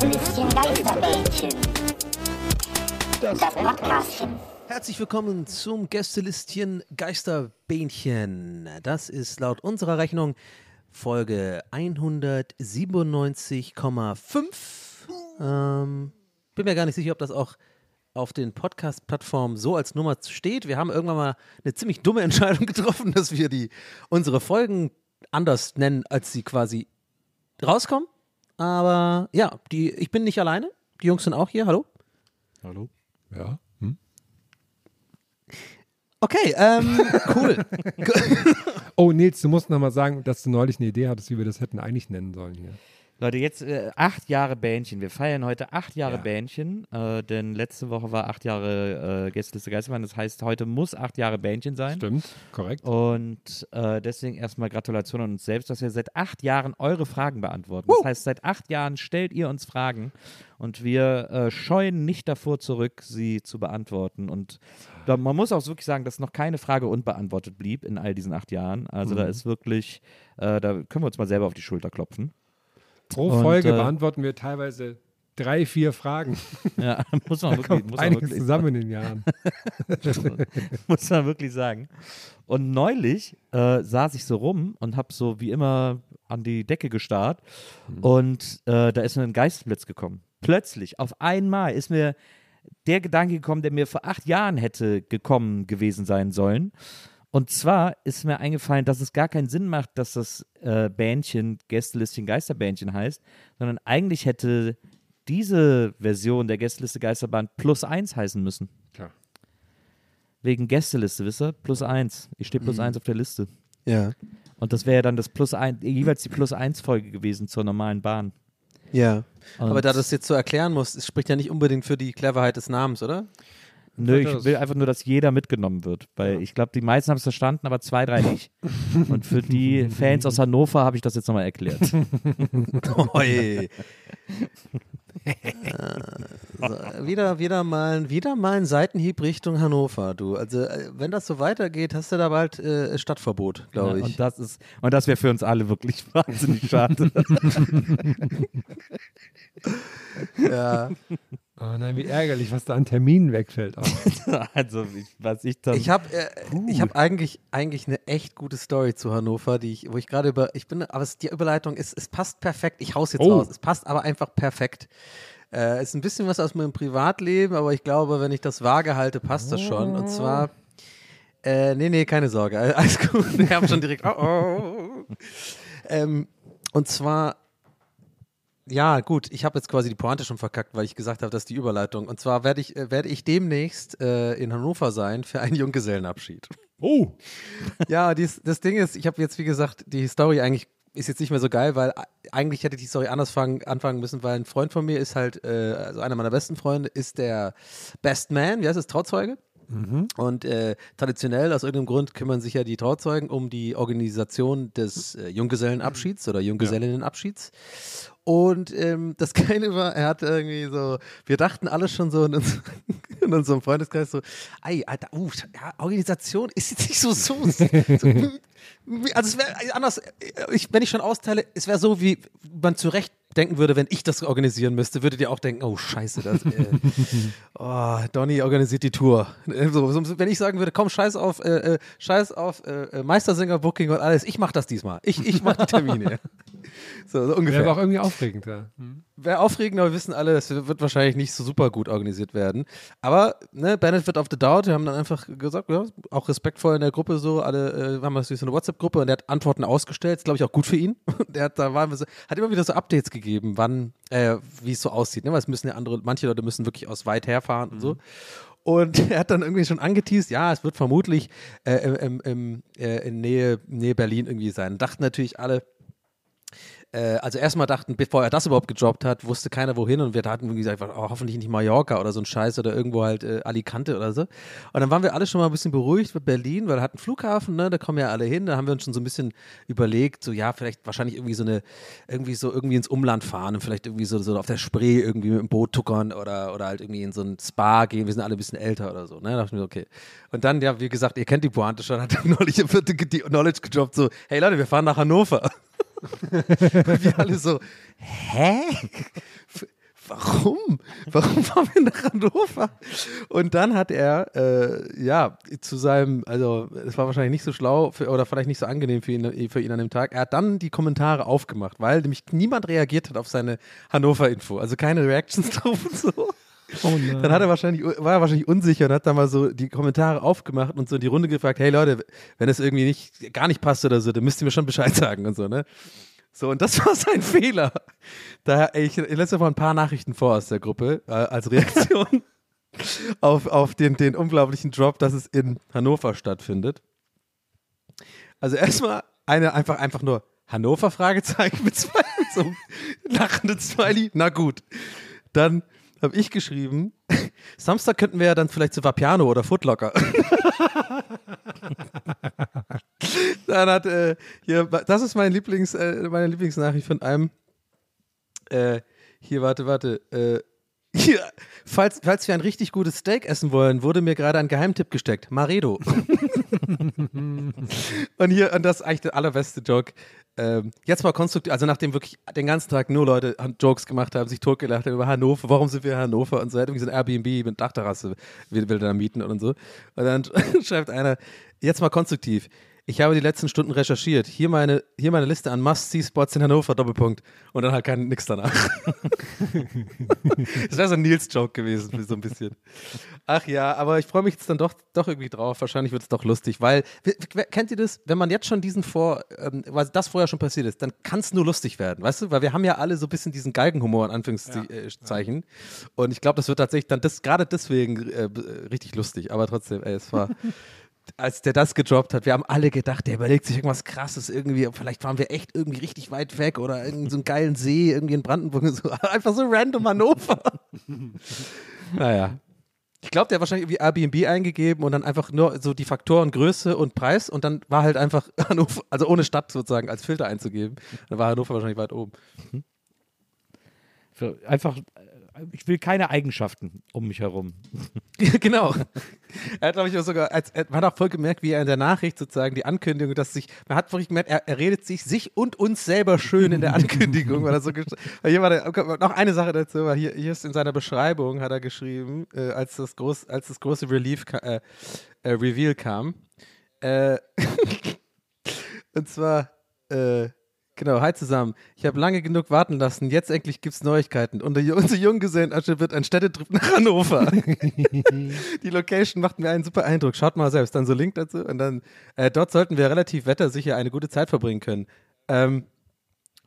Gästelistchen Geisterbällchen. Das Podcastchen. Herzlich willkommen zum Gästelistchen Geisterbähnchen. Das ist laut unserer Rechnung Folge 197,5. Ähm, bin mir gar nicht sicher, ob das auch auf den Podcast-Plattformen so als Nummer steht. Wir haben irgendwann mal eine ziemlich dumme Entscheidung getroffen, dass wir die, unsere Folgen anders nennen, als sie quasi rauskommen. Aber ja, die, ich bin nicht alleine. Die Jungs sind auch hier. Hallo. Hallo? Ja? Hm? Okay, ähm, cool. Oh, Nils, du musst noch mal sagen, dass du neulich eine Idee hattest, wie wir das hätten eigentlich nennen sollen hier. Leute, jetzt äh, acht Jahre Bähnchen. Wir feiern heute acht Jahre Ja. Bähnchen, äh, denn letzte Woche war acht Jahre äh, Gästeliste Geistermann. Das heißt, heute muss acht Jahre Bähnchen sein. Stimmt, korrekt. Und äh, deswegen erstmal Gratulation an uns selbst, dass wir seit acht Jahren eure Fragen beantworten. Das heißt, seit acht Jahren stellt ihr uns Fragen und wir äh, scheuen nicht davor zurück, sie zu beantworten. Und man muss auch wirklich sagen, dass noch keine Frage unbeantwortet blieb in all diesen acht Jahren. Also da ist wirklich, äh, da können wir uns mal selber auf die Schulter klopfen. Pro Und, Folge äh, beantworten wir teilweise drei, vier Fragen. Ja, muss man Da wirklich, kommt muss man einiges wirklich zusammen in den Jahren. muss man wirklich sagen. Und neulich äh, saß ich so rum und habe so wie immer an die Decke gestarrt und äh, da ist mir ein Geistblitz gekommen. Plötzlich, auf einmal ist mir der Gedanke gekommen, der mir vor acht Jahren hätte gekommen gewesen sein sollen. Und zwar ist mir eingefallen, dass es gar keinen Sinn macht, dass das äh, Bändchen Gästelistchen Geisterbändchen heißt, sondern eigentlich hätte diese Version der Gästeliste Geisterbahn plus eins heißen müssen. Klar. Wegen Gästeliste, wisst ihr? Plus eins. Ich stehe plus eins auf der Liste. ja. Und das wäre ja dann das plus ein, jeweils die plus eins Folge gewesen zur normalen Bahn. Ja. Und Aber da du das jetzt so erklären musst, es spricht ja nicht unbedingt für die Cleverheit des Namens, oder? Nö, ich will einfach nur, dass jeder mitgenommen wird. Weil ich glaube, die meisten haben es verstanden, aber zwei, drei nicht. Und für die Fans aus Hannover habe ich das jetzt nochmal erklärt. Oi. so, wieder, wieder, mal, wieder mal ein Seitenhieb Richtung Hannover, du. Also, äh, wenn das so weitergeht, hast du da bald äh, Stadtverbot, glaube Ja, ich. und das ist, und das wäre für uns alle wirklich wahnsinnig schade. ja. Oh nein, wie ärgerlich, was da an Terminen wegfällt. Auch. also, ich, was ich dann. Ich habe äh, ich hab eigentlich, eigentlich eine echt gute Story zu Hannover, die ich, wo ich gerade über, ich bin, aber es, die Überleitung ist, es passt perfekt. Ich hau's jetzt Oh. raus. Es passt aber einfach perfekt. Äh, ist ein bisschen was aus meinem Privatleben, aber ich glaube, wenn ich das vage halte, passt das schon. Und zwar, äh, nee, nee, keine Sorge, All- alles gut. Ich habe schon direkt, oh, oh. Ähm, und zwar, ja, gut, ich habe jetzt quasi die Pointe schon verkackt, weil ich gesagt habe, das ist die Überleitung. Und zwar werde ich, äh, werde ich demnächst äh, in Hannover sein für einen Junggesellenabschied. Oh, Ja, dies, das Ding ist, ich habe jetzt, wie gesagt, die Story eigentlich ist jetzt nicht mehr so geil, weil eigentlich hätte die Story anders fangen, anfangen müssen, weil ein Freund von mir ist halt, äh, also einer meiner besten Freunde, ist der Best Man, wie heißt es, Trauzeuge? Und äh, traditionell, aus irgendeinem Grund, kümmern sich ja die Trauzeugen um die Organisation des äh, Junggesellenabschieds oder Junggesellinnenabschieds. Und ähm, das Geile war, er hat irgendwie so, wir dachten alle schon so in, uns, in unserem Freundeskreis so, ey, Alter, uh, ja, Organisation ist jetzt nicht so, so, so also es wäre anders, ich, wenn ich schon austeile, es wäre so, wie man zurecht denken würde, wenn ich das organisieren müsste, würdet ihr auch denken, oh scheiße, das, äh, oh, Donny organisiert die Tour. So, so, wenn ich sagen würde, komm, scheiß auf, äh, äh, scheiß auf äh, äh, Meistersinger-Booking und alles, ich mach das diesmal. Ich, ich mach die Termine. so, so ungefähr. Wäre auch irgendwie aufregend, ja. Wäre aufregend, aber wir wissen alle, das wird wahrscheinlich nicht so super gut organisiert werden. Aber, ne, Benefit of the Doubt, wir haben dann einfach gesagt, ja, auch respektvoll in der Gruppe so, alle, äh, haben natürlich so eine WhatsApp-Gruppe und der hat Antworten ausgestellt, ist glaube ich auch gut für ihn. der hat, da waren wir so, hat immer wieder so Updates gegeben, wann, äh, wie es so aussieht, ne, weil es müssen ja andere, manche Leute müssen wirklich aus weit herfahren und so. Und er hat dann irgendwie schon angeteased, ja, es wird vermutlich äh, im, im, äh, in Nähe, Nähe Berlin irgendwie sein. Dachten natürlich alle, äh, also erstmal dachten, bevor er das überhaupt gedroppt hat, wusste keiner wohin und wir hatten gesagt, oh, hoffentlich nicht Mallorca oder so ein Scheiß oder irgendwo halt äh, Alicante oder so. Und dann waren wir alle schon mal ein bisschen beruhigt mit Berlin, weil er hat einen Flughafen, ne, da kommen ja alle hin, da haben wir uns schon so ein bisschen überlegt, so ja, vielleicht wahrscheinlich irgendwie so eine, irgendwie so irgendwie ins Umland fahren und vielleicht irgendwie so, so auf der Spree irgendwie mit dem Boot tuckern oder, oder halt irgendwie in so ein Spa gehen, wir sind alle ein bisschen älter oder so, ne, da dachte ich mir, okay. Und dann, ja, wie gesagt, ihr kennt die Pointe schon, hat neulich die Knowledge gedroppt, so, hey Leute, wir fahren nach Hannover. Und wir alle so, hä? Warum? Warum fahren wir nach Hannover? Und dann hat er, äh, ja, zu seinem, also es war wahrscheinlich nicht so schlau für, oder vielleicht nicht so angenehm für ihn, für ihn an dem Tag. Er hat dann die Kommentare aufgemacht, weil nämlich niemand reagiert hat auf seine Hannover-Info. Also keine Reactions drauf und so. Oh. Dann hat er wahrscheinlich, war er wahrscheinlich unsicher und hat dann mal so die Kommentare aufgemacht und so in die Runde gefragt, hey Leute, wenn es irgendwie nicht, gar nicht passt oder so, dann müsst ihr mir schon Bescheid sagen und so, ne? So, und das war sein Fehler. Da, ey, ich lese mal ein paar Nachrichten vor aus der Gruppe äh, als Reaktion auf, auf den, den unglaublichen Drop, dass es in Hannover stattfindet. Also erstmal eine einfach, einfach nur Hannover Fragezeichen mit zwei so lachenden Smiley. Na gut. Dann habe ich geschrieben, Samstag könnten wir ja dann vielleicht zu Vapiano oder Footlocker. dann hat äh, hier, das ist mein Lieblings, äh, meine Lieblingsnachricht von einem. Äh, hier, warte, warte. Hier, falls, falls wir ein richtig gutes Steak essen wollen, wurde mir gerade ein Geheimtipp gesteckt. Maredo. und hier, und das ist eigentlich der allerbeste Joke. Ähm, jetzt mal konstruktiv, also nachdem wirklich den ganzen Tag nur Leute Jokes gemacht haben, sich totgelacht haben über Hannover, warum sind wir in Hannover und so, irgendwie so ein Airbnb mit Dachterrasse, will, will da mieten und so. Und dann schreibt einer, jetzt mal konstruktiv. Ich habe die letzten Stunden recherchiert. Hier meine, hier meine Liste an Must-See-Spots in Hannover, Doppelpunkt. Und dann halt kein nix danach. das wäre so ein Nils-Joke gewesen, so ein bisschen. Ach ja, aber ich freue mich jetzt dann doch, doch irgendwie drauf. Wahrscheinlich wird es doch lustig, weil, kennt ihr das? Wenn man jetzt schon diesen vor, ähm, weil das vorher schon passiert ist, dann kann es nur lustig werden, weißt du? Weil wir haben ja alle so ein bisschen diesen Galgenhumor in Anführungszeichen. Und ich glaube, das wird tatsächlich dann das, gerade deswegen äh, äh, richtig lustig. Aber trotzdem, ey, es war als der das gedroppt hat, wir haben alle gedacht, der überlegt sich irgendwas krasses irgendwie, vielleicht fahren wir echt irgendwie richtig weit weg oder irgendeinen so einen geilen See irgendwie in Brandenburg, so, einfach so random Hannover. naja. Ich glaube, der hat wahrscheinlich irgendwie Airbnb eingegeben und dann einfach nur so die Faktoren Größe und Preis und dann war halt einfach Hannover, also ohne Stadt sozusagen als Filter einzugeben. Dann war Hannover wahrscheinlich weit oben. Für einfach, ich will keine Eigenschaften um mich herum. genau. Er hat, glaube ich, sogar, als, man hat auch voll gemerkt, wie er in der Nachricht sozusagen die Ankündigung, dass sich, man hat wirklich gemerkt, er, er redet sich, sich und uns selber schön in der Ankündigung, weil er so, weil hier war der, noch eine Sache dazu, weil hier, hier ist in seiner Beschreibung, hat er geschrieben, äh, als, das groß, als das große Relief, äh, äh, Reveal kam, äh, und zwar, äh, Genau, hi zusammen. Ich habe lange genug warten lassen. Jetzt endlich gibt's Neuigkeiten. Unser, unser Junggesellenasche wird ein Städtetrip nach Hannover. Die Location macht mir einen super Eindruck. Schaut mal selbst. Dann so Link dazu. Und dann, äh, dort sollten wir relativ wettersicher eine gute Zeit verbringen können. Ähm,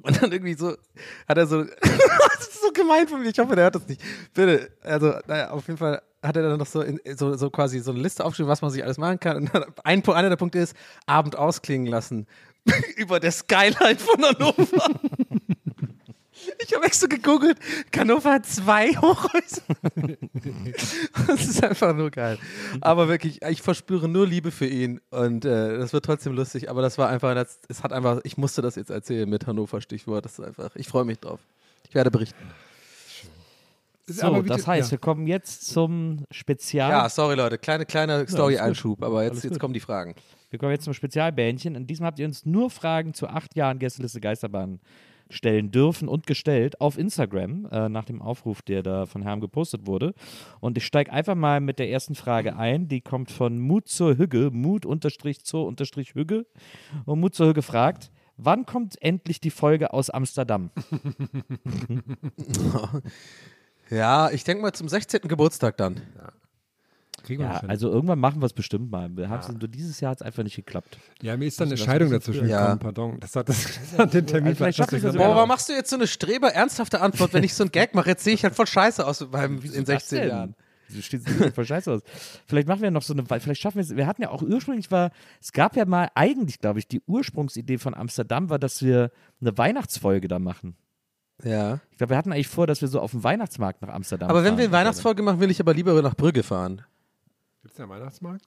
und dann irgendwie so, hat er so, das ist so gemein von mir. Ich hoffe, der hört das nicht. Bitte. Also, naja, auf jeden Fall hat er dann noch so, in, so, so quasi so eine Liste aufgeschrieben, was man sich alles machen kann. Und ein, einer der Punkte ist, Abend ausklingen lassen. Über der Skyline von Hannover. Ich habe extra gegoogelt. Hannover hat zwei Hochhäuser. das ist einfach nur geil. Aber wirklich, ich verspüre nur Liebe für ihn und äh, das wird trotzdem lustig. Aber das war einfach, das, es hat einfach, ich musste das jetzt erzählen mit Hannover Stichwort. Das ist einfach, ich freue mich drauf. Ich werde berichten. So, Aber wie das heißt, wir kommen jetzt zum Spezial. Ja, sorry Leute, kleine, kleiner Story-Einschub, aber jetzt, jetzt kommen die Fragen. Wir kommen jetzt zum Spezialbähnchen. In diesem habt ihr uns nur Fragen zu acht Jahren Gästeliste Geisterbahn stellen dürfen und gestellt auf Instagram äh, nach dem Aufruf, der da von Herrn gepostet wurde. Und ich steige einfach mal mit der ersten Frage ein. Die kommt von Mut zur Hügge, Mut unterstrich zur unterstrich Hügge. Und Mut zur Hügge fragt, wann kommt endlich die Folge aus Amsterdam? Ja, ich denke mal zum 16. Geburtstag dann. Kriegen Ja, das also irgendwann machen wir es bestimmt mal. Wir haben's nur dieses Jahr hat es einfach nicht geklappt. ja, mir ist dann eine Scheidung das dazwischen Ja. gekommen, pardon. Das hat, das, das hat den Termin Also das es Boah, warum machst du jetzt so eine streber ernsthafte Antwort, wenn ich so einen Gag mache? Jetzt sehe ich halt voll scheiße aus beim, in 16 Jahren. Du stehst voll scheiße aus. Vielleicht machen wir noch so eine, vielleicht schaffen wir es. Wir hatten ja auch ursprünglich war, es gab ja mal eigentlich, glaube ich, die Ursprungsidee von Amsterdam war, dass wir eine Weihnachtsfolge da machen. Ja. Ich glaube, wir hatten eigentlich vor, dass wir so auf dem Weihnachtsmarkt nach Amsterdam Aber wenn fahren. wir eine Weihnachtsfolge machen, will ich aber lieber nach Brügge fahren. Gibt es ja Weihnachtsmarkt?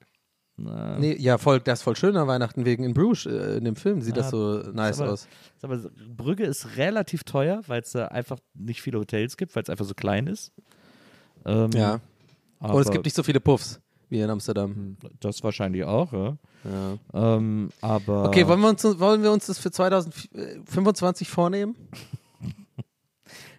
Na, Nee, ja, voll, das ist voll schön an Weihnachten wegen in Bruges, äh, in dem Film sieht das Ja, so nice aber- aus. ist aber Brügge ist relativ teuer, weil es da einfach nicht viele Hotels gibt, weil es einfach so klein ist. Ähm, Ja. aber Und es gibt nicht so viele Puffs wie in Amsterdam. das wahrscheinlich auch, ja. Ja. Ähm, aber Okay, wollen wir, uns, wollen wir uns das für 2025 vornehmen?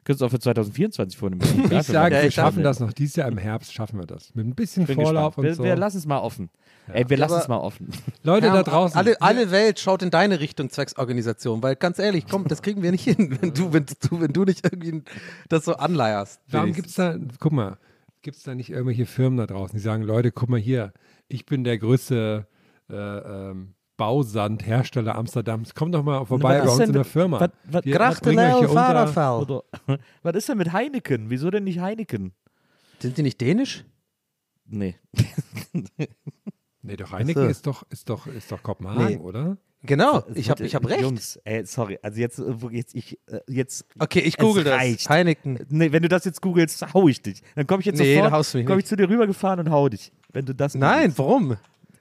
Könntest du auch für 2024 vornehmen. Ich sage, Ja, wir schaffen das noch dieses Jahr im Herbst, schaffen wir das. Mit ein bisschen Vorlauf gespannt. und wir, so. wir lassen es mal offen. Ey, wir lassen es mal offen. Leute Ja, da draußen. Alle, alle Welt schaut in deine Richtung, Zwecksorganisation, weil ganz ehrlich, komm, das kriegen wir nicht hin, wenn du, wenn du, wenn du nicht irgendwie das so anleierst. Warum gibt es da, guck mal, gibt es da nicht irgendwelche Firmen da draußen, die sagen, Leute, guck mal hier, ich bin der größte äh, ähm, Bausandhersteller Amsterdams. Komm doch mal vorbei bei uns in der mit- Firma. was- was- Wir Grachte bringen euch Leo hier unter. Vaterfall. Oder, was ist denn mit Heineken? Wieso denn nicht Heineken? Sind die nicht dänisch? Nee. Nee, doch Heineken so. ist doch, ist doch, ist doch Kopenhagen, Nee. oder? Genau, ich habe ich hab recht. Jungs, ey, sorry. Also jetzt, äh, wo- jetzt, ich, äh, jetzt. Okay, ich google das. reicht. Heineken. Nee, wenn du das jetzt googelst, hau ich dich. Dann komme ich jetzt Nee, sofort, da haust du mich komm ich nicht. zu dir rübergefahren und hau dich. Wenn du das Nein, googelst. warum?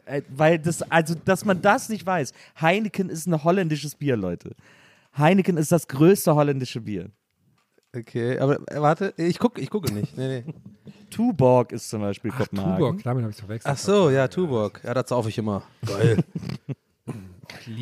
Äh, weil das, also, dass man das nicht weiß. Heineken ist ein holländisches Bier, Leute. Heineken ist das größte holländische Bier. Okay, aber äh, warte, ich gucke ich gucke nicht. Nee, nee. Tuborg ist zum Beispiel Ach, Kopenhagen. Tuborg, damit habe ich verwechselt. Ach so, ja, Tuborg. Ja, das sauf ich immer. Geil.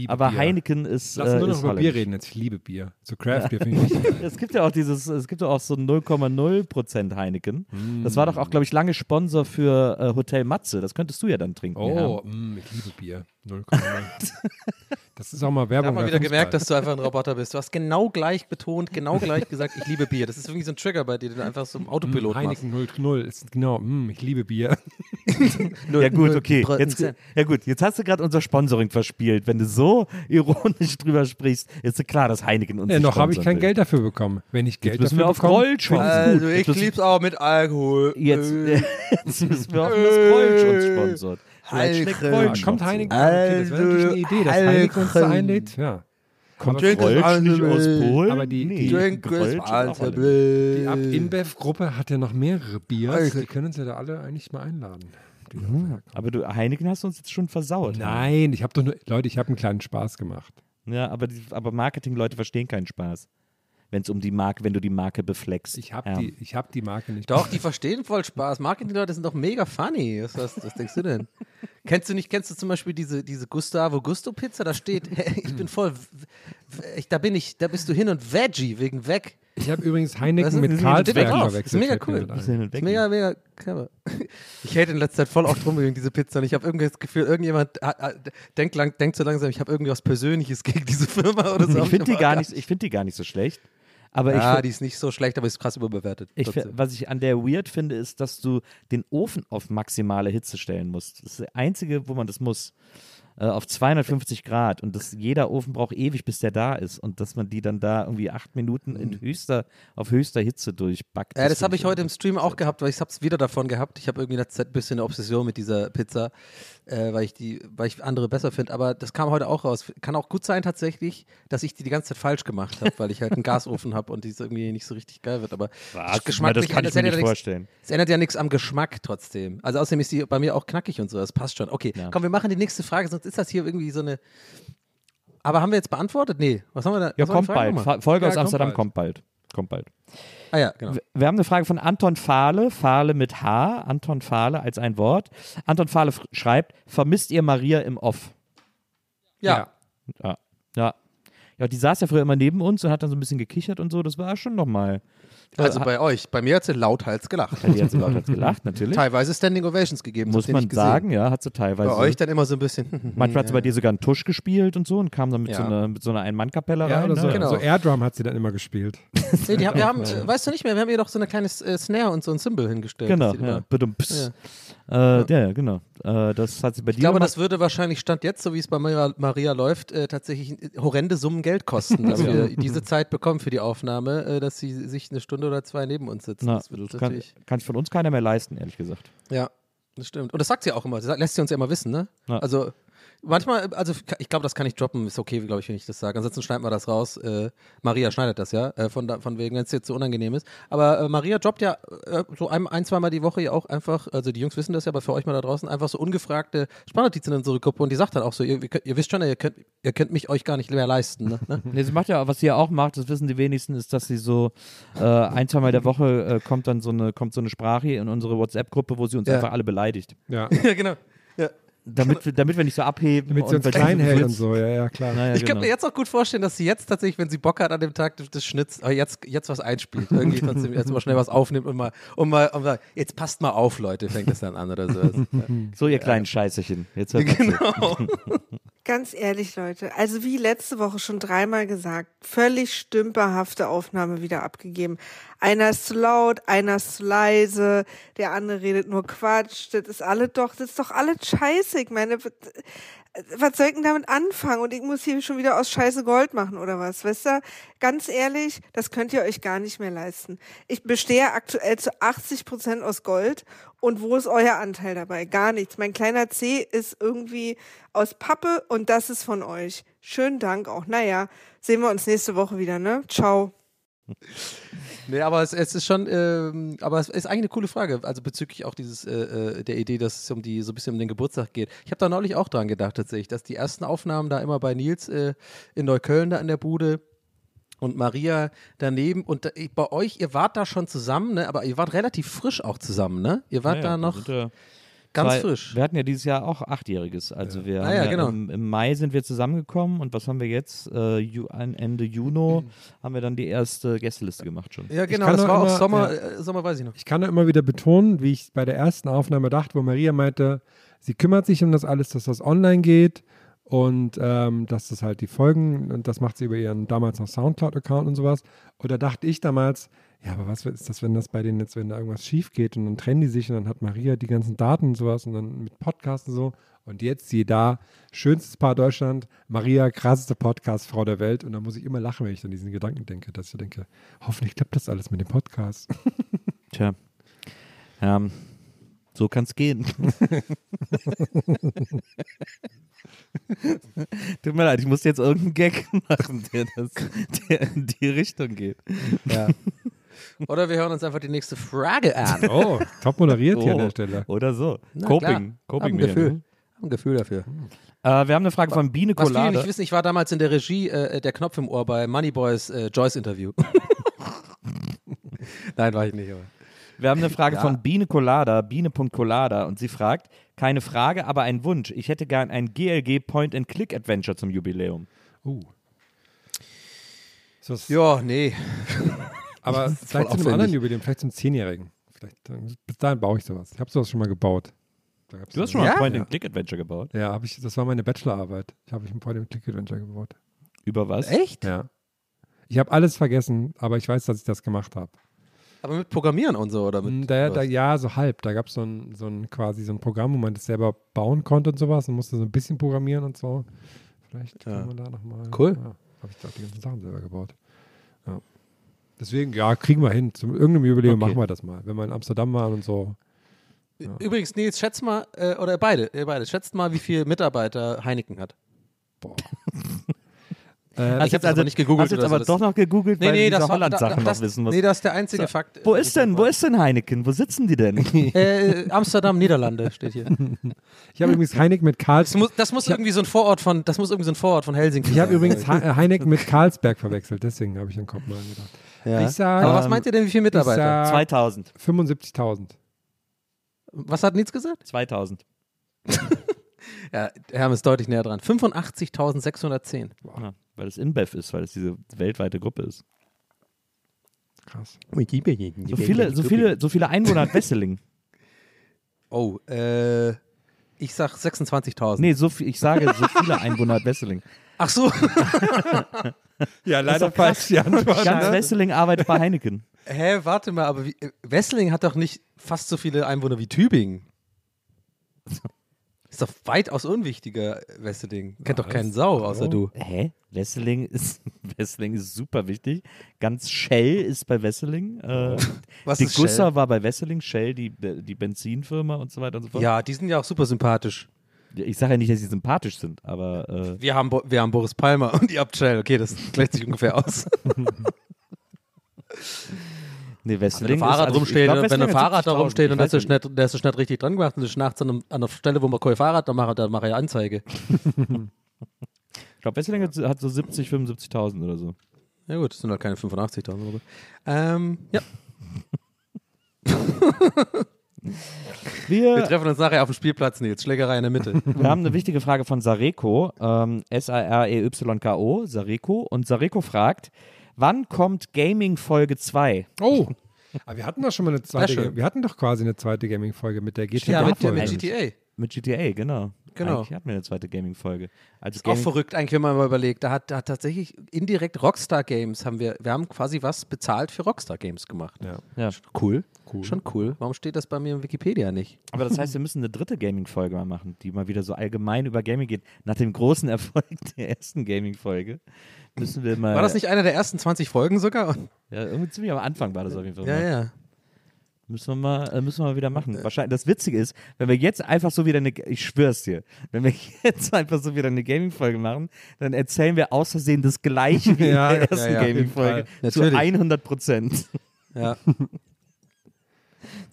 Aber Bier. Heineken ist. Lass uns äh, nur noch über Bier reden jetzt. Ich liebe Bier. So Craft-Bier finde ich wichtig. Es gibt ja auch dieses, es gibt ja auch so 0,0% Heineken. Das war doch auch, glaube ich, lange Sponsor für äh, Hotel Matze. Das könntest du ja dann trinken. Oh, mm, ich liebe Bier. 0,0. das ist auch mal Ich Werbung. habe mal wieder gemerkt, dass du einfach ein Roboter bist. Du hast genau gleich betont, genau gleich gesagt, ich liebe Bier. Das ist irgendwie so ein Trigger bei dir, den du einfach so im Autopilot Mm, machst. Heineken 0,0 ist genau, mm, ich liebe Bier. Ja gut, okay. Jetzt, ja gut, jetzt hast du gerade unser Sponsoring verspielt. Wenn du so ironisch drüber sprichst, ist ja klar, dass Heineken uns Ja, nicht noch habe ich kein will. Geld dafür bekommen. Wenn ich Geld müssen dafür wir auf bekomme, Gold finde ich's schauen. gut. Also ich Das- lieb's auch mit Alkohol. Jetzt, jetzt müssen wir hoffen, dass Grolsch uns sponsort. Grolsch Kommt. Heineken. Okay, das wäre natürlich eine Idee, dass Heineken uns da einlädt. Ja. Kommt Aber Grolsch nicht aus. Polen? Aber die- die- Drink. Die Ab Alter. InBev-Gruppe hat ja noch mehrere Biers. Die können uns ja da alle eigentlich mal einladen. Die Mhm. Aber du, Heineken hast du uns jetzt schon versaut. Nein, ich habe doch nur, Leute, ich habe einen kleinen Spaß gemacht. Ja, aber, die, aber Marketing-Leute verstehen keinen Spaß. Wenn es um die Marke, wenn du die Marke befleckst. Ich habe ja. die, ich hab die Marke nicht. Doch, die verstehen voll Spaß. Marketing-Leute sind doch mega funny. Was, was, was denkst du denn? Kennst du nicht, kennst du zum Beispiel diese, diese Gustavo Gusto Pizza? Da steht, ich bin voll, ich, da bin ich, da bist du hin und Veggie, wegen weg. Ich habe übrigens Heineken Das ist- mit drauf. verwechselt. Das ist mega cool. ist mega, mega clever. Ich hätte in letzter Zeit voll auch drum wegen diese Pizza und ich habe irgendwie das Gefühl, irgendjemand denkt, lang, denkt so langsam, ich habe irgendwie was Persönliches gegen diese Firma oder so. Ich finde die, Aber- gar nicht- ich find die gar nicht so schlecht. Aber ich Ja, find- die ist nicht so schlecht, aber ist krass überbewertet. Ich, was ich an der weird finde, ist, dass du den Ofen auf maximale Hitze stellen musst. Das ist das Einzige, wo man das muss. Äh, auf 250 Grad. Und das, jeder Ofen braucht ewig, bis der da ist. Und dass man die dann da irgendwie acht Minuten in höchster, auf höchster Hitze durchbackt. Mhm. Ja, das habe ich heute im Stream auch gehabt, weil ich habe es wieder davon gehabt. Ich habe irgendwie in letzter Zeit ein bisschen eine Obsession mit dieser Pizza, äh, weil ich die, weil ich andere besser finde. Aber das kam heute auch raus. Kann auch gut sein tatsächlich, dass ich die die ganze Zeit falsch gemacht habe, weil ich halt einen Gasofen habe und die so irgendwie nicht so richtig geil wird. Aber Was? geschmacklich, das kann ich mir nicht ja vorstellen. Es ändert ja nichts am Geschmack trotzdem. Also außerdem ist die bei mir auch knackig und so. Das passt schon. Okay, Ja. komm, wir machen die nächste Frage, sonst ist das hier irgendwie so eine. Aber haben wir jetzt beantwortet? Nee. Was haben wir da? Ja, kommt bald. nochmal? Folge Ja, aus kommt Amsterdam bald. kommt bald. Kommt bald. Ah ja, genau. Wir- haben eine Frage von Anton Fahle, Fahle mit H, Anton Fahle als ein Wort. Anton Fahle schreibt, vermisst ihr Maria im Off? Ja. Ja. Ja. Ja, die saß ja früher immer neben uns und hat dann so ein bisschen gekichert und so. Das war schon nochmal. Also bei euch. Bei mir hat sie lauthals gelacht. Die hat sogar hat gelacht, natürlich. Teilweise Standing Ovations gegeben. Muss man sagen, ja, hat sie teilweise. Bei euch dann immer so ein bisschen. Manchmal hat sie bei dir sogar einen Tusch gespielt und so und kam dann mit, so, Ja. einer, mit so einer Ein-Mann-Kapelle Ja, rein. oder so, ne? Genau. so Airdrum hat sie dann immer gespielt. Nee, die haben, wir haben, äh, weißt du nicht mehr, wir haben ihr doch so eine kleine äh, Snare und so ein Symbol hingestellt. Genau, sie ja. immer-. Äh, ja. ja, genau. Äh, das hat sie bei dir Ich glaube, gemacht. das würde wahrscheinlich Stand jetzt, so wie es bei Maria, Maria läuft, äh, tatsächlich äh, horrende Summen Geld kosten, dass wir diese Zeit bekommen für die Aufnahme, äh, dass sie sich eine Stunde oder zwei neben uns sitzt. Na, das wird das kann, kann von uns keiner mehr leisten, ehrlich gesagt. Ja, das stimmt. Und das sagt sie auch immer. Das lässt sie uns ja immer wissen, ne? Ja. Also manchmal, also ich glaube, das kann ich droppen, ist okay, glaube ich, wenn ich das sage. Ansonsten schneiden wir das raus. Äh, Maria schneidet das ja, äh, von, von wegen, wenn es jetzt so unangenehm ist. Aber äh, Maria droppt ja äh, so ein, ein, zweimal die Woche ja auch einfach, also die Jungs wissen das ja, aber für euch mal da draußen, einfach so ungefragte Sprachnotizen in unsere Gruppe und die sagt dann auch so, ihr, ihr, wisst schon, ihr könnt, ihr könnt mich euch gar nicht mehr leisten. Ne? Ne? Nee, sie macht ja, was sie ja auch macht, das wissen die wenigsten, ist, dass sie so äh, ein, zweimal der Woche äh, kommt dann so eine, kommt so eine Sprache in unsere WhatsApp-Gruppe, wo sie uns Ja. einfach alle beleidigt. Ja. ja, genau. Ja. Damit, wir- damit wir nicht so abheben. Damit sie uns klein hält und so, ja, ja, klar. Naja, Ich könnte genau. mir jetzt auch gut vorstellen, dass sie jetzt tatsächlich, wenn sie Bock hat an dem Tag des, Schnitts, äh, jetzt, jetzt was einspielt. Irgendwie trotzdem jetzt mal schnell was aufnimmt und mal, und mal, und mal jetzt passt mal auf, Leute, fängt das dann an oder sowas. So, ihr kleinen Scheißerchen. Jetzt hört genau. Ganz ehrlich, Leute, also wie letzte Woche schon dreimal gesagt, völlig stümperhafte Aufnahme wieder abgegeben. Einer ist zu laut, einer ist zu leise, der andere redet nur Quatsch. Das ist alle doch, das ist doch alles scheiße. Ich meine, was- soll ich denn damit anfangen? Und ich muss hier schon wieder aus Scheiße Gold machen oder was? Weißt du? Ganz ehrlich, das könnt ihr euch gar nicht mehr leisten. Ich bestehe aktuell zu 80 Prozent aus Gold. Und wo ist euer Anteil dabei? Gar nichts. Mein kleiner C ist irgendwie aus Pappe und das ist von euch. Schönen Dank auch. Naja, sehen wir uns nächste Woche wieder, ne? Ciao. Nee, aber es, es ist schon, ähm, aber es ist eigentlich eine coole Frage, also bezüglich auch dieses, äh, äh, der Idee, dass es um die, so ein bisschen um den Geburtstag geht. Ich habe da neulich auch dran gedacht tatsächlich, dass die ersten Aufnahmen da immer bei Nils äh, in Neukölln da in der Bude und Maria daneben und da, bei euch, ihr wart da schon zusammen, ne, aber ihr wart relativ frisch auch zusammen, ne? Ihr wart Ja, da noch ganz zwei- frisch. Wir hatten ja dieses Jahr auch Achtjähriges. Also wir Ah, ja, ja, genau. im, im Mai sind wir zusammengekommen und was haben wir jetzt? Äh, Ju, an Ende Juni haben wir dann die erste Gästeliste gemacht schon. Ja, genau, das war auch immer- Sommer, ja. äh, Sommer weiß ich noch. Ich kann nur immer wieder betonen, wie ich bei der ersten Aufnahme dachte, wo Maria meinte, sie kümmert sich um das alles, dass das online geht und ähm, dass das halt die Folgen und das macht sie über ihren damals noch Soundcloud-Account und sowas. Und da dachte ich damals, ja, aber was ist das, wenn das bei denen jetzt, wenn da irgendwas schief geht und dann trennen die sich und dann hat Maria die ganzen Daten und sowas und dann mit Podcasts und so. Und jetzt sie da, schönstes Paar Deutschland, Maria, krasseste Podcast-Frau der Welt. Und da muss ich immer lachen, wenn ich an diesen Gedanken denke, dass ich denke, hoffentlich klappt das alles mit dem Podcast. Tja. Ähm, so kann es gehen. Tut mir leid, ich muss jetzt irgendeinen Gag machen, der, das, der in die Richtung geht. Ja. Oder wir hören uns einfach die nächste Frage an. Oh, top moderiert hier an Oh, der Stelle. Oder so. Na, Coping. klar. Hab ein Coping Gefühl. ne? Hab ein Gefühl dafür. Äh, wir haben eine Frage von Biene Was viele Colade. nicht wissen, ich war damals in der Regie äh, der Knopf im Ohr bei Moneyboys äh, Joyce Interview. Nein, war ich nicht. Aber. Wir haben eine Frage Ja. von Biene Colada, Biene.colada und sie fragt, keine Frage, aber ein Wunsch. Ich hätte gern ein GLG Point-and-Click-Adventure zum Jubiläum. Uh. Ja, nee. Aber vielleicht zu einem anderen Jubiläum, vielleicht zum Zehnjährigen. Vielleicht, bis dahin baue ich sowas. Ich habe sowas schon mal gebaut. Da gab's Du hast schon mal Ja? ein Point-and-Click-Adventure gebaut. Ja, hab ich, das war meine Bachelorarbeit. Ich habe ein Point-and-Click-Adventure gebaut. Über was? Echt? Ja. Ich habe alles vergessen, aber ich weiß, dass ich das gemacht habe. Aber mit Programmieren und so, oder mit Da, was? da, ja, so halb. Da gab es so ein, so ein quasi so ein Programm, wo man das selber bauen konnte und sowas und musste so ein bisschen programmieren und so. Vielleicht Ja. kann man da nochmal. Cool. Ja, habe ich da die ganzen Sachen selber gebaut. Ja. Deswegen, ja, kriegen wir hin. Zum irgendeinem Jubiläum Okay. machen wir das mal. Wenn wir in Amsterdam waren und so. Übrigens, Nils, schätzt mal, äh, oder beide, ihr beide, schätzt mal, wie viele Mitarbeiter Heineken hat. Boah. Äh, ich jetzt habe also- nicht gegoogelt. Hast jetzt so, aber das- doch noch gegoogelt, Nee, weil nee, das diese Holland-Sachen noch wissen musst. Nee, das ist der einzige Fakt. Wo ist denn, wo ist denn Heineken? Wo sitzen die denn? Äh, Amsterdam, Niederlande steht hier. ich habe übrigens Heineken mit Karls. Das muss, das muss irgendwie so ein Vorort von, das muss irgendwie so ein Vorort von Helsinki Ich habe übrigens Heineken mit Karlsberg verwechselt, deswegen habe ich den Kopf mal gedacht. Ja. Ich sag, Aber was Ähm, meint ihr denn, wie viele Mitarbeiter? sag 2000. 75.000. Was hat Nils gesagt? 2000. Ja, Herm ist deutlich näher dran. 85.610. Ja, weil es InBev ist, weil es diese weltweite Gruppe ist. Krass. So viele, so viele, so viele Einwohner hat Wesseling. Oh, äh, ich sag 26.000. Nee, so viel, ich sage, so viele Einwohner hat Wesseling. Ach so. Ja, leider falsch die Antwort. Ganz ne? Wesseling arbeitet bei Heineken. Hä, warte mal, aber wie, Wesseling hat doch nicht fast so viele Einwohner wie Tübingen. Ist doch weitaus unwichtiger, Wesseling. Kennt doch keinen Sau, außer du. Hä? Wesseling ist, Wesseling ist super wichtig. Ganz Shell ist bei Wesseling. Äh, Was die ist Gusser Shell? war bei Wesseling, Shell die, die Benzinfirma und so weiter und so fort. Ja, die sind ja auch super sympathisch. Ich sage ja nicht, dass sie sympathisch sind, aber äh, Wir haben, Bo wir haben Boris Palmer und ihr habt Shell. Okay, das gleicht sich ungefähr aus. nee, Wenn Wesseling ein Fahrrad also rumsteht, glaub, wenn ein Fahrrad da 70.000. rumsteht und weiß ist, nicht, der ist nicht richtig dran gemacht und ist nachts an, einer Stelle, wo man kein Fahrrad, dann mache dann mache ich Anzeige. Ich glaube, Wesseling hat, hat so 70, 75.000 oder so. Ja gut, das sind halt keine 85.000 oder so. Ähm, ja, wir Wir, treffen uns nachher auf dem Spielplatz, Nils. Schlägerei in der Mitte. wir haben eine wichtige Frage von Sareko, ähm, S-A-R-E-Y-K-O, Sareko. Und Sareko fragt, wann kommt Gaming Folge 2? Oh. Aber wir hatten doch schon mal eine zweite. Wir hatten doch quasi eine zweite Gaming-Folge mit der ja, mit, mit GTA. Mit GTA, genau. Genau. Eigentlich hatten wir eine zweite Gaming-Folge. Also Ist auch Gaming verrückt eigentlich, wenn man mal überlegt. Da hat, da hat tatsächlich indirekt Rockstar Games haben wir, wir haben quasi was bezahlt für Rockstar Games gemacht. Ja. ja. Cool. cool. Schon cool. Warum steht das bei mir in Wikipedia nicht? Aber das heißt, wir müssen eine dritte Gaming-Folge mal machen, die mal wieder so allgemein über Gaming geht. Nach dem großen Erfolg der ersten Gaming-Folge müssen wir mal. War das nicht einer der ersten 20 Folgen sogar? Ja, irgendwie ziemlich am Anfang war das auf jeden Fall. Ja, mal. ja. Müssen wir mal, äh, müssen wir mal wieder machen. Wahrscheinlich. Das Witzige ist, wenn wir jetzt einfach so wieder eine, ich schwör's dir, wenn wir jetzt einfach so wieder eine Gaming-Folge machen, dann erzählen wir aus Versehen das Gleiche wie Ja, in der ja, ersten ja, jeden Gaming-Folge. Zu Natürlich. 100 Prozent. ja.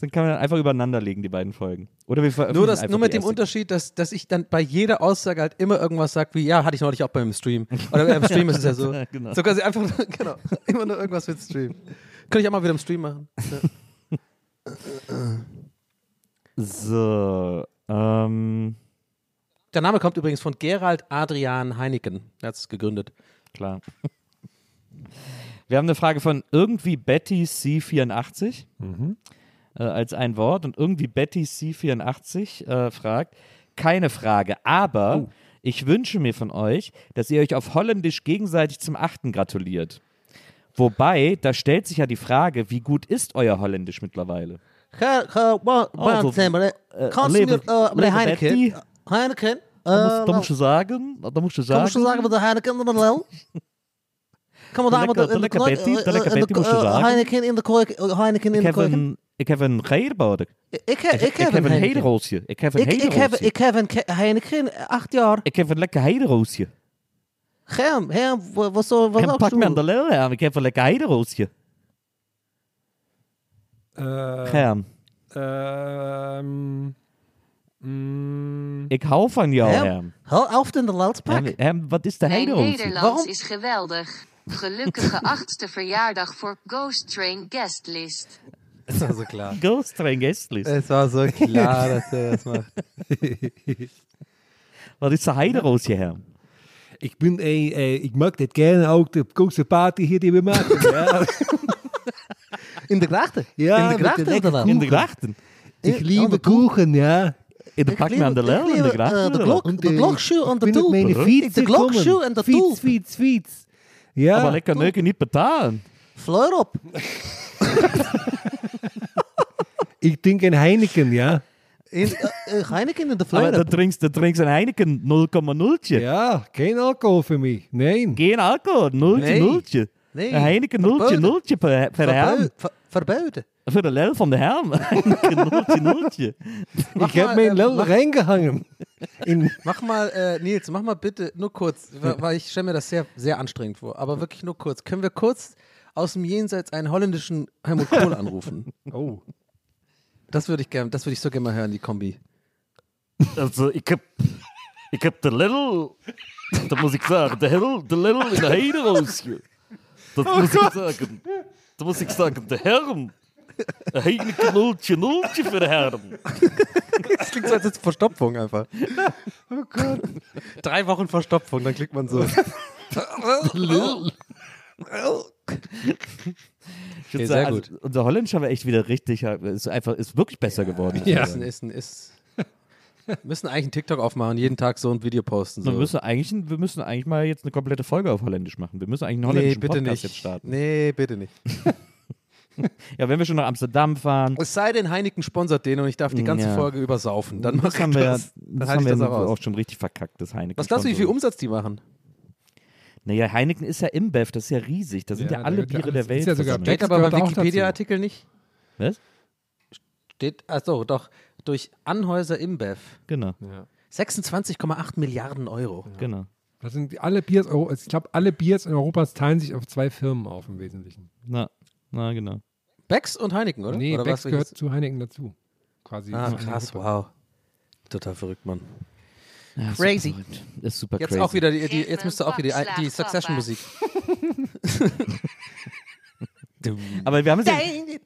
Dann kann man einfach übereinander legen, die beiden Folgen. Oder wir Nur, das, nur mit dem. Unterschied, dass, dass ich dann bei jeder Aussage halt immer irgendwas sage, wie, ja, hatte ich neulich auch beim Stream. Oder beim Stream ist es ja so. Genau. So quasi einfach, genau, immer nur irgendwas mit Stream. Könnte ich auch mal wieder im Stream machen. Ja. So, ähm, Der Name kommt übrigens von Gerald Adrian Heineken. Er hat es gegründet. klar. Wir haben eine Frage von irgendwie Betty C84 äh, als ein Wort und irgendwie Betty C84 äh, fragt, keine Frage, aber ich wünsche mir von euch, dass ihr euch auf Holländisch gegenseitig zum Achten gratuliert. Wobei, da stellt sich ja die Frage, wie gut ist euer Holländisch mittlerweile? Äh, äh, Heineken, Heineken, Da musst, da musst du sagen, da musst du sagen, Kannst du sagen, wat de Heineken in de lel? Kan we daar met de, lekker- Betty, de lekker in Betty moest je zeggen. Heineken in de kooi, eh, Heineken in de een, ik heb een geirboden. Ik, ik, heb- Ik, heb een hederoosje. Ik heb een Ik, ik, heb, hederoosje. ik heb een ke- Heineken, acht jaar. Ik heb een lekker hederoosje. Germ, Germ, wa- wat zo, wat En ook pak me aan de zo? lel, Herm. Ik heb een lekker. Äh, Herm, ähm, mm, ik hou van jou, Herm? Herm. Hou auf in de Herm. Herm, wat is de Mijn hederoosje? Nederlands Waarom? is geweldig. Gelukkige achtste verjaardag voor Ghost Train Guestlist. Es war so klar. Ghost Train Guestlist. Es war so klar, dass er das macht. Wat is de hederoosje, Herm? Ich bin, äh, äh, ich mag das gerne auch, die große Party hier, die wir machen. ja. In de grachten. Ja, in de de grachten inderdaad. In de grachten. Ich Ja, liebe Kuchen, ja. In de pak me aan de lel, in de grachten. de klok, Und, de klokschuw en de toel. De gekommen. en de toel. Fiets, Fiets, Fiets. Ja, Aber lekker neuken niet betalen. Fleur op. ich trinke ein Heineken, ja. In, eh, eh, Heineken in de Aber fleur da trinkst du trinkst een Heineken 0,0. Ja, kein Alkohol für mich. Nein. Geen alcohol, 0, Nee. 0. Nee. Een Heineken 0, 0 per, per Herm. Verbui- ver- Verbuiten. Voor de lel van de Herm. Heineken 0, 0. Ich habe äh, Lell mach- reingehangen. In, Mach mal, äh, Nils, mach mal bitte nur kurz, weil ich stelle mir das sehr, sehr anstrengend vor, aber wirklich nur kurz. Können wir kurz aus dem Jenseits einen holländischen Helmut Kohl anrufen? oh. Das würde ich gerne, das würde ich so gerne mal hören, die Kombi. Also, ik heb, ik heb de lel, dat moet ik zeggen, de lel, de lel in de heideroosje. Dat moet ik zeggen. Dat moet ik zeggen, de Herm. Heineken Nullchen, Nullchen für Herren. Das klingt so als jetzt Verstopfung einfach. Oh Gott. Drei Wochen Verstopfung, dann klickt man so. Ich würde sagen, sehr also, gut. unser Holländisch haben wir echt wieder richtig, ist einfach, ist wirklich besser geworden. Ja. Ist, ein- ist, ein- ist, müssen eigentlich einen TikTok aufmachen, jeden Tag so ein Video posten. So. Wir, müssen eigentlich, wir müssen eigentlich mal jetzt eine komplette Folge auf Holländisch machen. Wir müssen eigentlich einen nee, holländischen bitte Podcast nicht. jetzt starten. Nee, bitte nicht. Ja, wenn wir schon nach Amsterdam fahren, Es sei denn, Heineken sponsert den und ich darf die ganze Ja. Folge übersaufen. Dann mach das ich wir, das. haben wir das auch auch, schon richtig verkackt, das Heineken. Was glaubst du, wie viel Umsatz die machen? Naja, Heineken ist ja InBev, das ist ja riesig. Da sind ja, Ja, alle ja Biere der alles- Welt ist ja sogar. Steht aber beim. Wikipedia-Artikel nicht. Was? Steht, achso, doch, durch Anhäuser InBev. Genau, 26,8 Milliarden Euro. genau. Das sind alle Biers, ich glaube, alle Biers in Europa teilen sich auf zwei Firmen auf im Wesentlichen. Na, na genau. Becks und Heineken, oder? Nee, oder Becks was? gehört zu Heineken dazu. Quasi. Ah, krass, wow. Total verrückt, Mann. Ja, Crazy. Super ist super Jetzt crazy. auch wieder die, die jetzt müsste auch wieder die, die Succession-Musik. Aber wir haben, jetzt,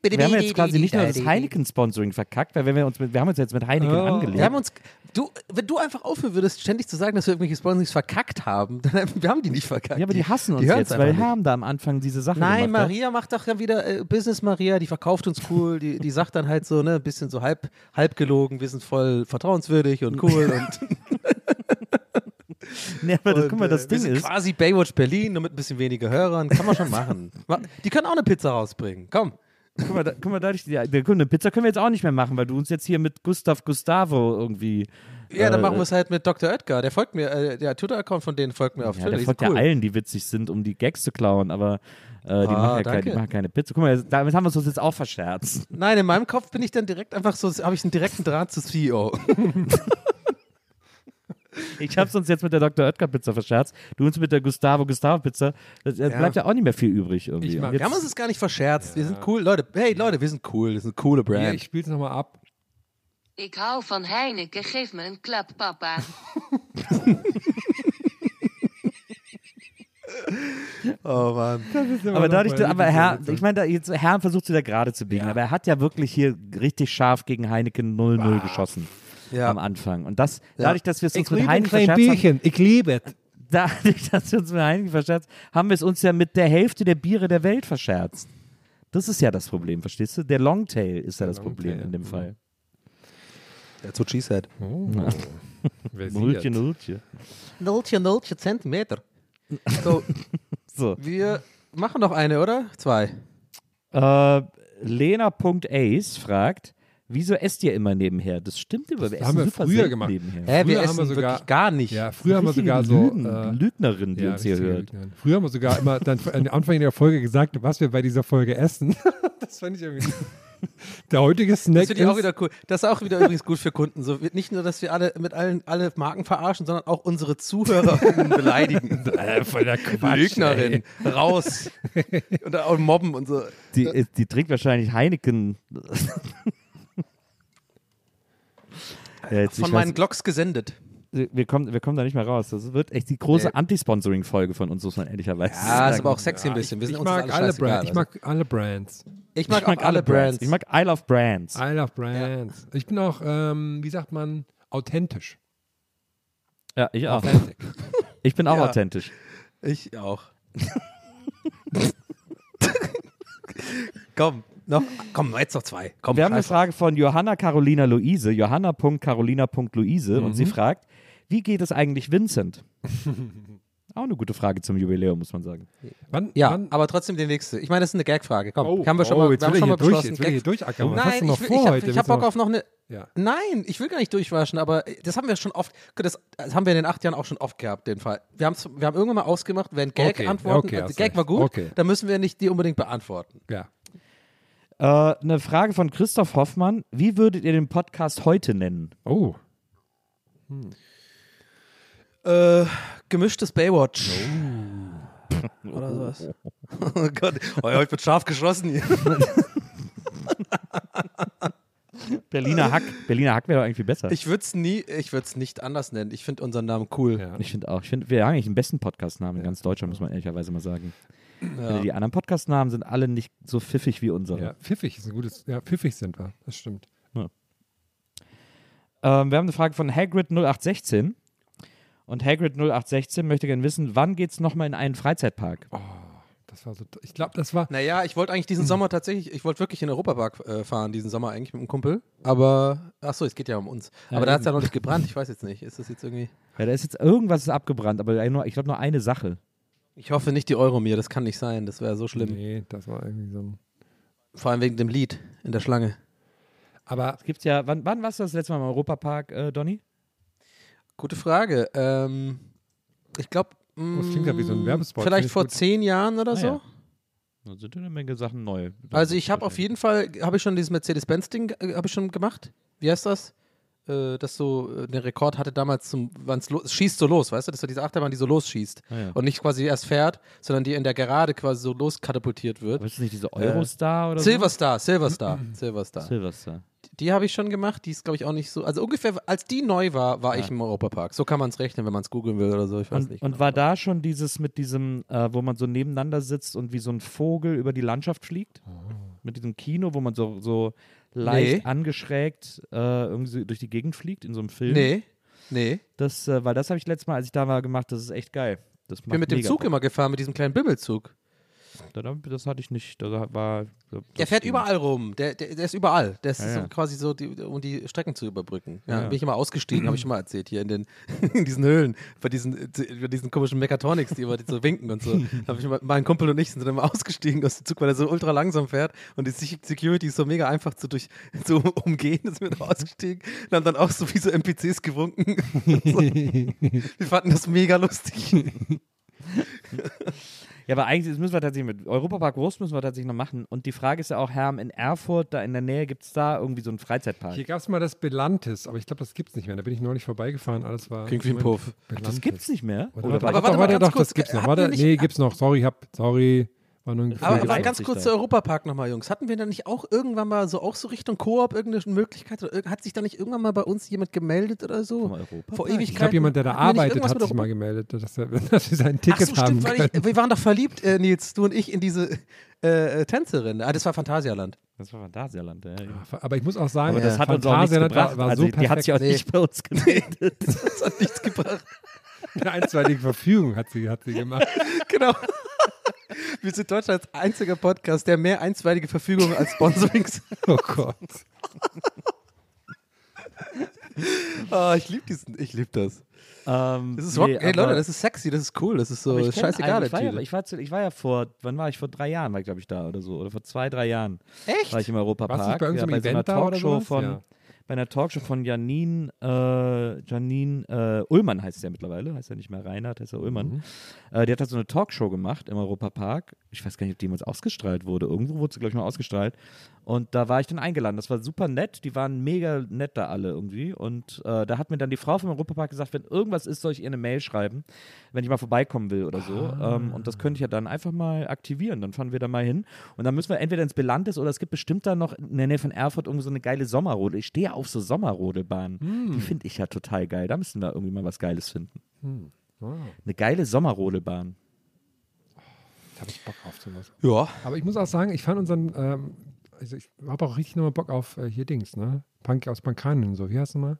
wir haben jetzt quasi nicht nur das Heineken-Sponsoring verkackt, weil wenn wir uns mit, wir haben uns jetzt mit Heineken Oh. angelegt. Wir haben uns, du, wenn du einfach aufhören würdest, ständig zu sagen, dass wir irgendwelche Sponsorings verkackt haben, dann wir haben die nicht verkackt. ja, aber die hassen uns hören's jetzt, weil nicht. Herm da am Anfang diese Sache Nein, gemacht hat. Maria macht doch ja wieder äh, Business Maria, die verkauft uns cool, die, die sagt dann halt so, ne, ein bisschen so halb, halb gelogen, wir sind voll vertrauenswürdig und cool und, Nee, aber das, guck mal, das äh, Ding ist, quasi Baywatch Berlin, nur mit ein bisschen weniger Hörern, kann man schon machen. Ma- Die können auch eine Pizza rausbringen, komm. guck mal, da, guck mal dadurch, die Kunde, Pizza können wir jetzt auch nicht mehr machen, weil du uns jetzt hier mit Gustav Gustavo irgendwie. Ja, dann äh, machen wir es halt mit Dr. Oetker, der folgt mir, äh, der Twitter-Account von denen folgt mir auf Ja, Twitter, der folgt sind ja cool. allen, die witzig sind, um die Gags zu klauen, aber äh, die, Ah, machen ja keine, die machen keine Pizza. Guck mal, damit haben wir es uns jetzt auch verscherzt. Nein, in meinem Kopf bin ich dann direkt einfach so, habe ich einen direkten Draht zu CEO. Ich hab's uns jetzt mit der Dr. Oetker Pizza verscherzt, du uns mit der Gustavo Gustavo Pizza. Da Ja. bleibt ja auch nicht mehr viel übrig irgendwie. Ich mag- Wir haben uns jetzt, das gar nicht verscherzt. Wir sind cool. Leute, hey Leute, wir sind cool. Wir sind eine coole Ja, Brand. ich spiele es nochmal ab. Ik hou van Heineken, geef me een klap, papa. oh Mann. aber dadurch, aber Herr, ich meine, jetzt, Herr versucht es wieder gerade zu biegen, aber er hat ja wirklich hier richtig scharf gegen Heineken 0-0 geschossen Ja. am Anfang. Und das, dadurch, dass wir es uns Ich mit kleines verscherzt haben. Ich liebe es. dadurch, dass wir uns mit Heineken verscherzt haben, wir es uns ja mit der Hälfte der Biere der Welt verscherzt. Das ist ja das Problem, verstehst du? Der Longtail ist ja das Problem in dem mhm. Fall. That's what she said. Sieht? Nultje. Nultje, nultje Zentimeter. So, So. wir machen noch eine, oder? Zwei. Äh, Lena.ace fragt, wieso esst ihr immer nebenher? Das stimmt über, wir Das haben essen wir früher gemacht. nebenher. Hä, wir Früher haben essen wir sogar- wirklich gar nicht. Ja, früher haben wir sogar so. Lügen, Äh, Lügnerin, die ja, uns hier hört. Lügnerin. Früher haben wir sogar immer dann am Anfang der Folge gesagt, was wir bei dieser Folge essen. das fand ich irgendwie. Der heutige Snack Das finde ich auch ist- wieder cool. Das ist auch wieder übrigens gut für Kunden. So, wir- nicht nur, dass wir alle mit allen alle Marken verarschen, sondern auch unsere ZuhörerInnen beleidigen. Äh, voll der Quatsch, Lügnerin. Raus. und auch mobben und so. Die, äh, die trinkt wahrscheinlich Heineken. Ja, jetzt, Von ich meinen weiß, Glocks gesendet. wir, kommen, wir kommen da nicht mehr raus. Das wird echt die große Nee. Anti-Sponsoring-Folge von uns, muss man ehrlicherweise Ja, sagen. ist aber auch sexy ein bisschen. Wir sind Ich uns mag alle Brands. Ich also. mag alle Brands. Ich mag, auch alle Brands. Ich mag I Love Brands. I love Brands. Ich bin auch, ähm, wie sagt man, authentisch. Ja, ich auch. Ich bin auch Ja. authentisch. Ich auch. komm, noch, komm, jetzt noch zwei. Komm, Wir haben eine Frage von Johanna Carolina Luise, johanna.carolina.luise und sie Mhm. fragt, wie geht es eigentlich Vincent? Auch eine gute Frage zum Jubiläum, muss man sagen. Wann, Ja, wann, aber trotzdem die nächste. Ich meine, das ist eine Gagfrage. Komm, Oh, haben wir schon oh, mal, jetzt wir haben schon ich mal durch, beschlossen. jetzt will ich hier durchackern. Nein, noch ich, will, vor ich, hab, heute? ich hab Bock auf noch eine. Ja. Nein, ich will gar nicht durchwaschen, aber das haben wir schon oft, das, das haben wir in den acht Jahren auch schon oft gehabt, den Fall. Wir, wir haben irgendwann mal ausgemacht, wenn Gag Okay, antworten, okay, Gag recht. war gut, Okay. dann müssen wir nicht die unbedingt beantworten. Ja. Äh, eine Frage von Christoph Hoffmann. Wie würdet ihr den Podcast heute nennen? Oh. Äh, gemischtes Baywatch. Oder sowas. Oh Gott, oh, heute wird scharf geschossen hier. Berliner Hack. Berliner Hack wäre doch eigentlich viel besser. Ich würde es nie, ich würde es nicht anders nennen. Ich finde unseren Namen cool. Ja. Ich finde auch. Ich finde, wir haben eigentlich den besten Podcast-Namen in ganz Deutschland, muss man ehrlicherweise mal sagen. Ja. Die anderen Podcast-Namen sind alle nicht so pfiffig wie unsere. Ja, pfiffig ist ein gutes, ja, pfiffig sind wir, das stimmt. Ähm, wir haben eine Frage von Hagrid 0816. Und Hagrid 0816 möchte gerne wissen, wann geht es nochmal in einen Freizeitpark? Das war so, ich glaube, das war, Naja, ich wollte eigentlich diesen Sommer tatsächlich, ich wollte wirklich in den Europapark äh, fahren, diesen Sommer eigentlich mit einem Kumpel. Aber, ach so, es geht ja um uns. Ja, Aber da hat es ja noch nicht gebrannt. Ich weiß jetzt nicht. Ist das jetzt irgendwie. Ja, da ist jetzt irgendwas ist abgebrannt, aber nur, ich glaube nur eine Sache. Ich hoffe nicht die Euromir, das kann nicht sein. Das wäre so schlimm. nee, das war irgendwie so ein, Vor allem wegen dem Lied in der Schlange. aber Es gibt ja, wann, wann warst du das letzte Mal im Europapark, äh, Donny? Gute Frage. Ähm, ich glaube. Oh, das klingt ja wie so ein Werbespot, Vielleicht vor gut. zehn Jahren oder Ah, so. ja. Da sind eine Menge Sachen neu. Also ich habe auf jeden Fall, habe ich schon dieses Mercedes-Benz-Ding, äh, habe ich schon gemacht. Wie heißt das? Äh, das so äh, den Rekord hatte damals zum, wann's es schießt so los, weißt du? Das ist so diese Achterbahn, die so losschießt. Ah, ja. Und nicht quasi erst fährt, sondern die in der Gerade quasi so loskatapultiert wird. Aber ist das nicht diese Eurostar oder Silverstar, Silverstar, Silverstar. so? Silverstar. Die habe ich schon gemacht, die ist glaube ich auch nicht so, also ungefähr, als die neu war, war ich im Europapark. So kann man es rechnen, wenn man es googeln will oder so, ich weiß Und, nicht. und genau. war da schon dieses mit diesem, äh, wo man so nebeneinander sitzt und wie so ein Vogel über die Landschaft fliegt? Mit diesem Kino, wo man so, so leicht Nee. angeschrägt äh, irgendwie durch die Gegend fliegt in so einem Film? Nee, nee. Das, äh, weil das habe ich letztes Mal, als ich da war, gemacht. Das ist echt geil. Das Ich bin mit dem Zug Bock. immer gefahren, mit diesem kleinen Bimmelzug. Da- da- Das hatte ich nicht. Da war, Der das fährt ging. überall rum. Der, der, der ist überall. Der ist Ja, so ja. quasi so, die, um die Strecken zu überbrücken. Ja, Ja. bin ich immer ausgestiegen, habe ich schon mal erzählt, hier in, den, in diesen Höhlen, bei diesen, bei diesen komischen Mechatronics, die immer so winken und so. habe ich mein Kumpel und ich sind dann immer ausgestiegen aus dem Zug, weil er so ultra langsam fährt und die Sec- Security ist so mega einfach zu durch, zu umgehen, da sind wir da ausgestiegen und haben dann auch so wie so NPCs gewunken. so. Wir fanden das mega lustig. Ja, aber eigentlich das müssen wir tatsächlich mit Europapark Wurst müssen wir tatsächlich noch machen. Und die Frage ist ja auch, Herm, in Erfurt, da in der Nähe, gibt es da irgendwie so einen Freizeitpark? hier gab es mal das Belantis, aber ich glaube, das gibt es nicht mehr. Da bin ich neulich vorbeigefahren, alles war. Klingt wie ein Puff. das gibt's nicht mehr? Oder, Oder warte, aber warte warte, warte, ganz doch, das gibt's noch. hatten Warte, nee, gibt's noch. Sorry, hab, sorry, war nur ein Gefühl. Aber, aber ganz kurz zu Europapark nochmal, Jungs. Hatten wir da nicht auch irgendwann mal so, auch so Richtung Koop irgendeine Möglichkeit? Oder hat sich da nicht irgendwann mal bei uns jemand gemeldet oder so? Vor Ewigkeiten. ich glaube, jemand, der da arbeitet, hat sich mal gemeldet, dass, er, dass sie sein Ach Ticket so, haben stimmt, ich, wir waren doch verliebt, äh, Nils, du und ich, in diese äh, äh, Tänzerin. Ah, das war Phantasialand. Das war Phantasialand, ja. ja. Aber ich muss auch sagen, Aber das äh, hat uns auch nichts Phantasialand gebracht. war, war also so die hat sich auch perfekt. nicht bei uns gemeldet. Das hat nichts gebracht. Eine einstweilige Verfügung hat sie, hat sie gemacht. genau. Wir sind Deutschlands einziger Podcast, der mehr einstweilige Verfügungen als Sponsorings. Oh Gott. oh, ich liebe diesen, ich liebe das. ähm, Das ist nee, Hey Leute, das ist sexy, das ist cool, das ist so scheißegal. ich, war ja, ich, war zu, ich war ja vor, wann war ich? Vor drei Jahren war ich, glaube ich, da oder so. Oder vor zwei, drei Jahren Echt? war ich im Europapark. Warst du bei irgendeinem ja, bei so einer Talkshow von, Ja. Bei einer Talkshow von Janine, äh, Janine äh, Ullmann heißt sie ja mittlerweile, heißt ja nicht mehr Reinhard, heißt ja Ullmann. Mhm. Äh, die hat halt so eine Talkshow gemacht im Europapark. Ich weiß gar nicht, ob die jemals ausgestrahlt wurde. Irgendwo wurde sie, glaube ich, mal ausgestrahlt. Und da war ich dann eingeladen. Das war super nett. Die waren mega nett da alle irgendwie. Und äh, da hat mir dann die Frau vom Europapark gesagt, wenn irgendwas ist, soll ich ihr eine Mail schreiben, wenn ich mal vorbeikommen will oder so. Ähm, und das könnte ich ja dann einfach mal aktivieren. Dann fahren wir da mal hin. Und dann müssen wir entweder ins Belantes oder es gibt bestimmt da noch in der Nähe von Erfurt irgendwie so eine geile Sommerrodel. Ich stehe auf so Sommerrodelbahnen. Die finde ich ja total geil. Da müssen wir irgendwie mal was Geiles finden. Wow. Eine geile Sommerrodelbahn. Da habe ich Bock auf sowas. Ja. Aber ich muss auch sagen, ich fand unseren, ähm, also ich habe auch richtig nochmal Bock auf äh, hier Dings, ne? Punk aus Pankanien und so. Wie heißt du mal?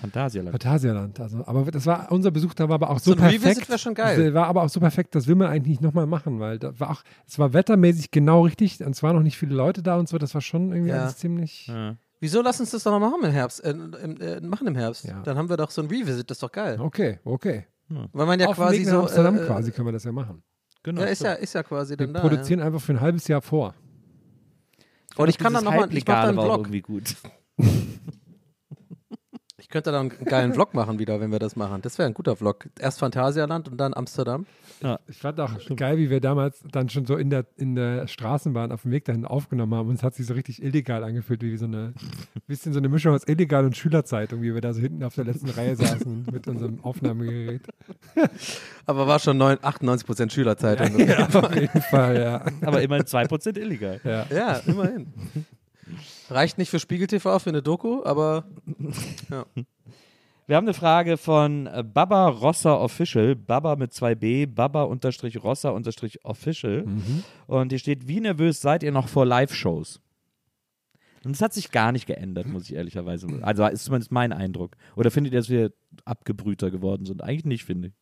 Phantasialand. Phantasialand. Also, aber das war, unser Besuch da war aber auch so, So ein perfekt. Revisit wär schon geil. Das war aber auch so perfekt, das will man eigentlich nicht nochmal machen, weil da war auch, es war wettermäßig genau richtig und es waren noch nicht viele Leute da und so, das war schon irgendwie Ja. alles ziemlich. Ja. Wieso lass uns das doch noch mal machen im Herbst? Äh, im, äh, machen im Herbst. Ja. Dann haben wir doch so ein Revisit, das ist doch geil. Okay, okay. Weil man ja Auf quasi Weg nach so. Amsterdam äh, quasi können wir das ja machen. Genau. Ja, ist ja, ist ja quasi Wir dann da. produzieren einfach für ein halbes Jahr vor. Ja. Und ich kann dann nochmal, ich mache dann einen Vlog. irgendwie gut. Ich könnte dann einen geilen Vlog machen wieder, wenn wir das machen. Das wäre ein guter Vlog. Erst Phantasialand und dann Amsterdam. Ich fand auch geil, wie wir damals dann schon so in der, in der Straßenbahn auf dem Weg dahin aufgenommen haben. Und es hat sich so richtig illegal angefühlt, wie so eine bisschen so eine Mischung aus illegal und Schülerzeitung, wie wir da so hinten auf der letzten Reihe saßen mit unserem Aufnahmegerät. Aber war schon 9, 98% Schülerzeitung. Ja, auf jeden Fall, ja. Aber immerhin 2% illegal. ja. Ja, immerhin. Reicht nicht für Spiegel TV, für eine Doku, aber Wir haben eine Frage von äh, Baba Rossa Official, Baba mit 2b, Baba unterstrich Rossa unterstrich Official. Und hier steht, wie nervös seid ihr noch vor Live-Shows? Und das hat sich gar nicht geändert, muss ich ehrlicherweise. Also ist zumindest mein Eindruck. Oder findet ihr, dass wir abgebrühter geworden sind? Eigentlich nicht, finde ich.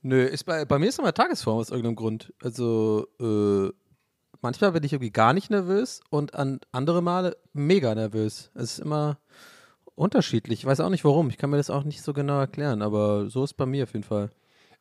Nö, ist bei, bei mir ist immer Tagesform aus irgendeinem Grund. Also, äh, manchmal bin ich irgendwie gar nicht nervös und an andere Male mega nervös. Es ist immer unterschiedlich. Ich weiß auch nicht warum. Ich kann mir das auch nicht so genau erklären, aber so ist bei mir auf jeden Fall.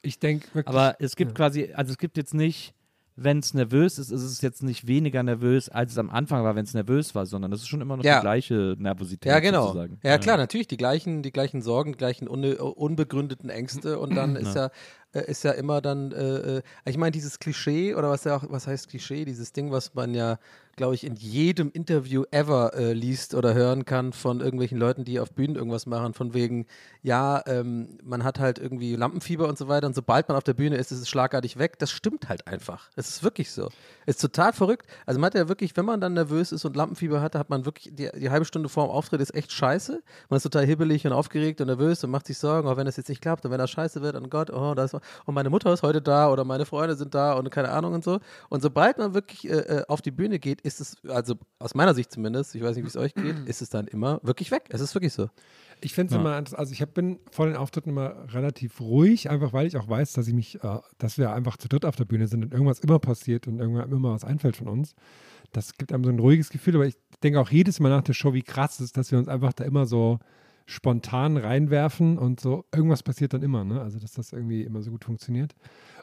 Ich denke wirklich. Aber es gibt quasi, also es gibt jetzt nicht, wenn es nervös ist, ist es jetzt nicht weniger nervös, als es am Anfang war, wenn es nervös war, sondern es ist schon immer noch Ja. die gleiche Nervosität. Ja, genau. Sozusagen. Ja, klar, natürlich die gleichen, die gleichen Sorgen, die gleichen unne, unbegründeten Ängste und dann ist ja, äh, ist ja immer dann, äh, äh, ich meine, dieses Klischee oder was ja auch, was heißt Klischee, dieses Ding, was man ja, glaube ich, in jedem Interview ever äh, liest oder hören kann von irgendwelchen Leuten, die auf Bühnen irgendwas machen, von wegen, ja, ähm, man hat halt irgendwie Lampenfieber und so weiter und sobald man auf der Bühne ist, ist es schlagartig weg. Das stimmt halt einfach. Es ist wirklich so. Ist total verrückt. Also man hat ja wirklich, wenn man dann nervös ist und Lampenfieber hat, hat man wirklich, die, die halbe Stunde vor dem Auftritt ist echt scheiße. Man ist total hibbelig und aufgeregt und nervös und macht sich Sorgen, oh, wenn das jetzt nicht klappt und wenn das scheiße wird, oh Gott, oh, das, und meine Mutter ist heute da oder meine Freunde sind da und keine Ahnung und so. Und sobald man wirklich äh, äh, auf die Bühne geht, ist es, also aus meiner Sicht zumindest, ich weiß nicht, wie es euch geht, ist es dann immer wirklich weg. Es ist wirklich so. Ich finde es immer, also ich hab, bin vor den Auftritten immer relativ ruhig, einfach weil ich auch weiß, dass ich mich, äh, dass wir einfach zu dritt auf der Bühne sind und irgendwas immer passiert und irgendwann immer was einfällt von uns. Das gibt einem so ein ruhiges Gefühl, aber ich denke auch jedes Mal nach der Show, wie krass es ist, dass wir uns einfach da immer so spontan reinwerfen und so irgendwas passiert dann immer, ne? Also dass das irgendwie immer so gut funktioniert.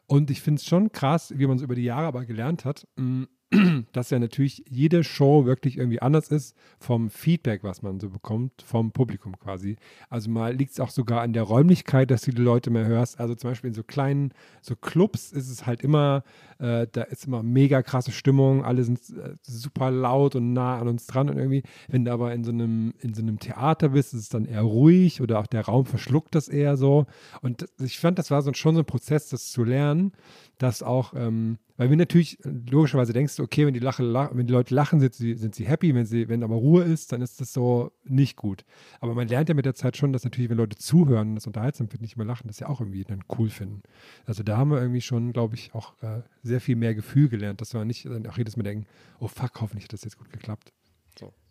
Und ich finde es schon krass, wie man es über die Jahre aber gelernt hat, mh, dass ja natürlich jede Show wirklich irgendwie anders ist vom Feedback, was man so bekommt, vom Publikum quasi. Also mal liegt es auch sogar an der Räumlichkeit, dass du die Leute mehr hörst. Also zum Beispiel in so kleinen, so Clubs ist es halt immer, äh, da ist immer mega krasse Stimmung, alle sind äh, super laut und nah an uns dran und irgendwie, wenn du aber in so einem, in so einem Theater bist, ist es dann eher ruhig oder auch der Raum verschluckt das eher so. Und ich fand, das war so, schon so ein Prozess, das zu lernen, dass auch, ähm, weil wir natürlich äh, logischerweise denkst, okay, wenn die, Lache, lach, wenn die Leute lachen, sind sie, sind sie happy, wenn, sie, wenn aber Ruhe ist, dann ist das so nicht gut. Aber man lernt ja mit der Zeit schon, dass natürlich, wenn Leute zuhören und das unterhaltsam finden, nicht mehr lachen, das ja auch irgendwie dann cool finden. Also da haben wir irgendwie schon, glaube ich, auch äh, sehr viel mehr Gefühl gelernt, dass wir nicht auch jedes Mal denken, oh fuck, hoffentlich hat das jetzt gut geklappt.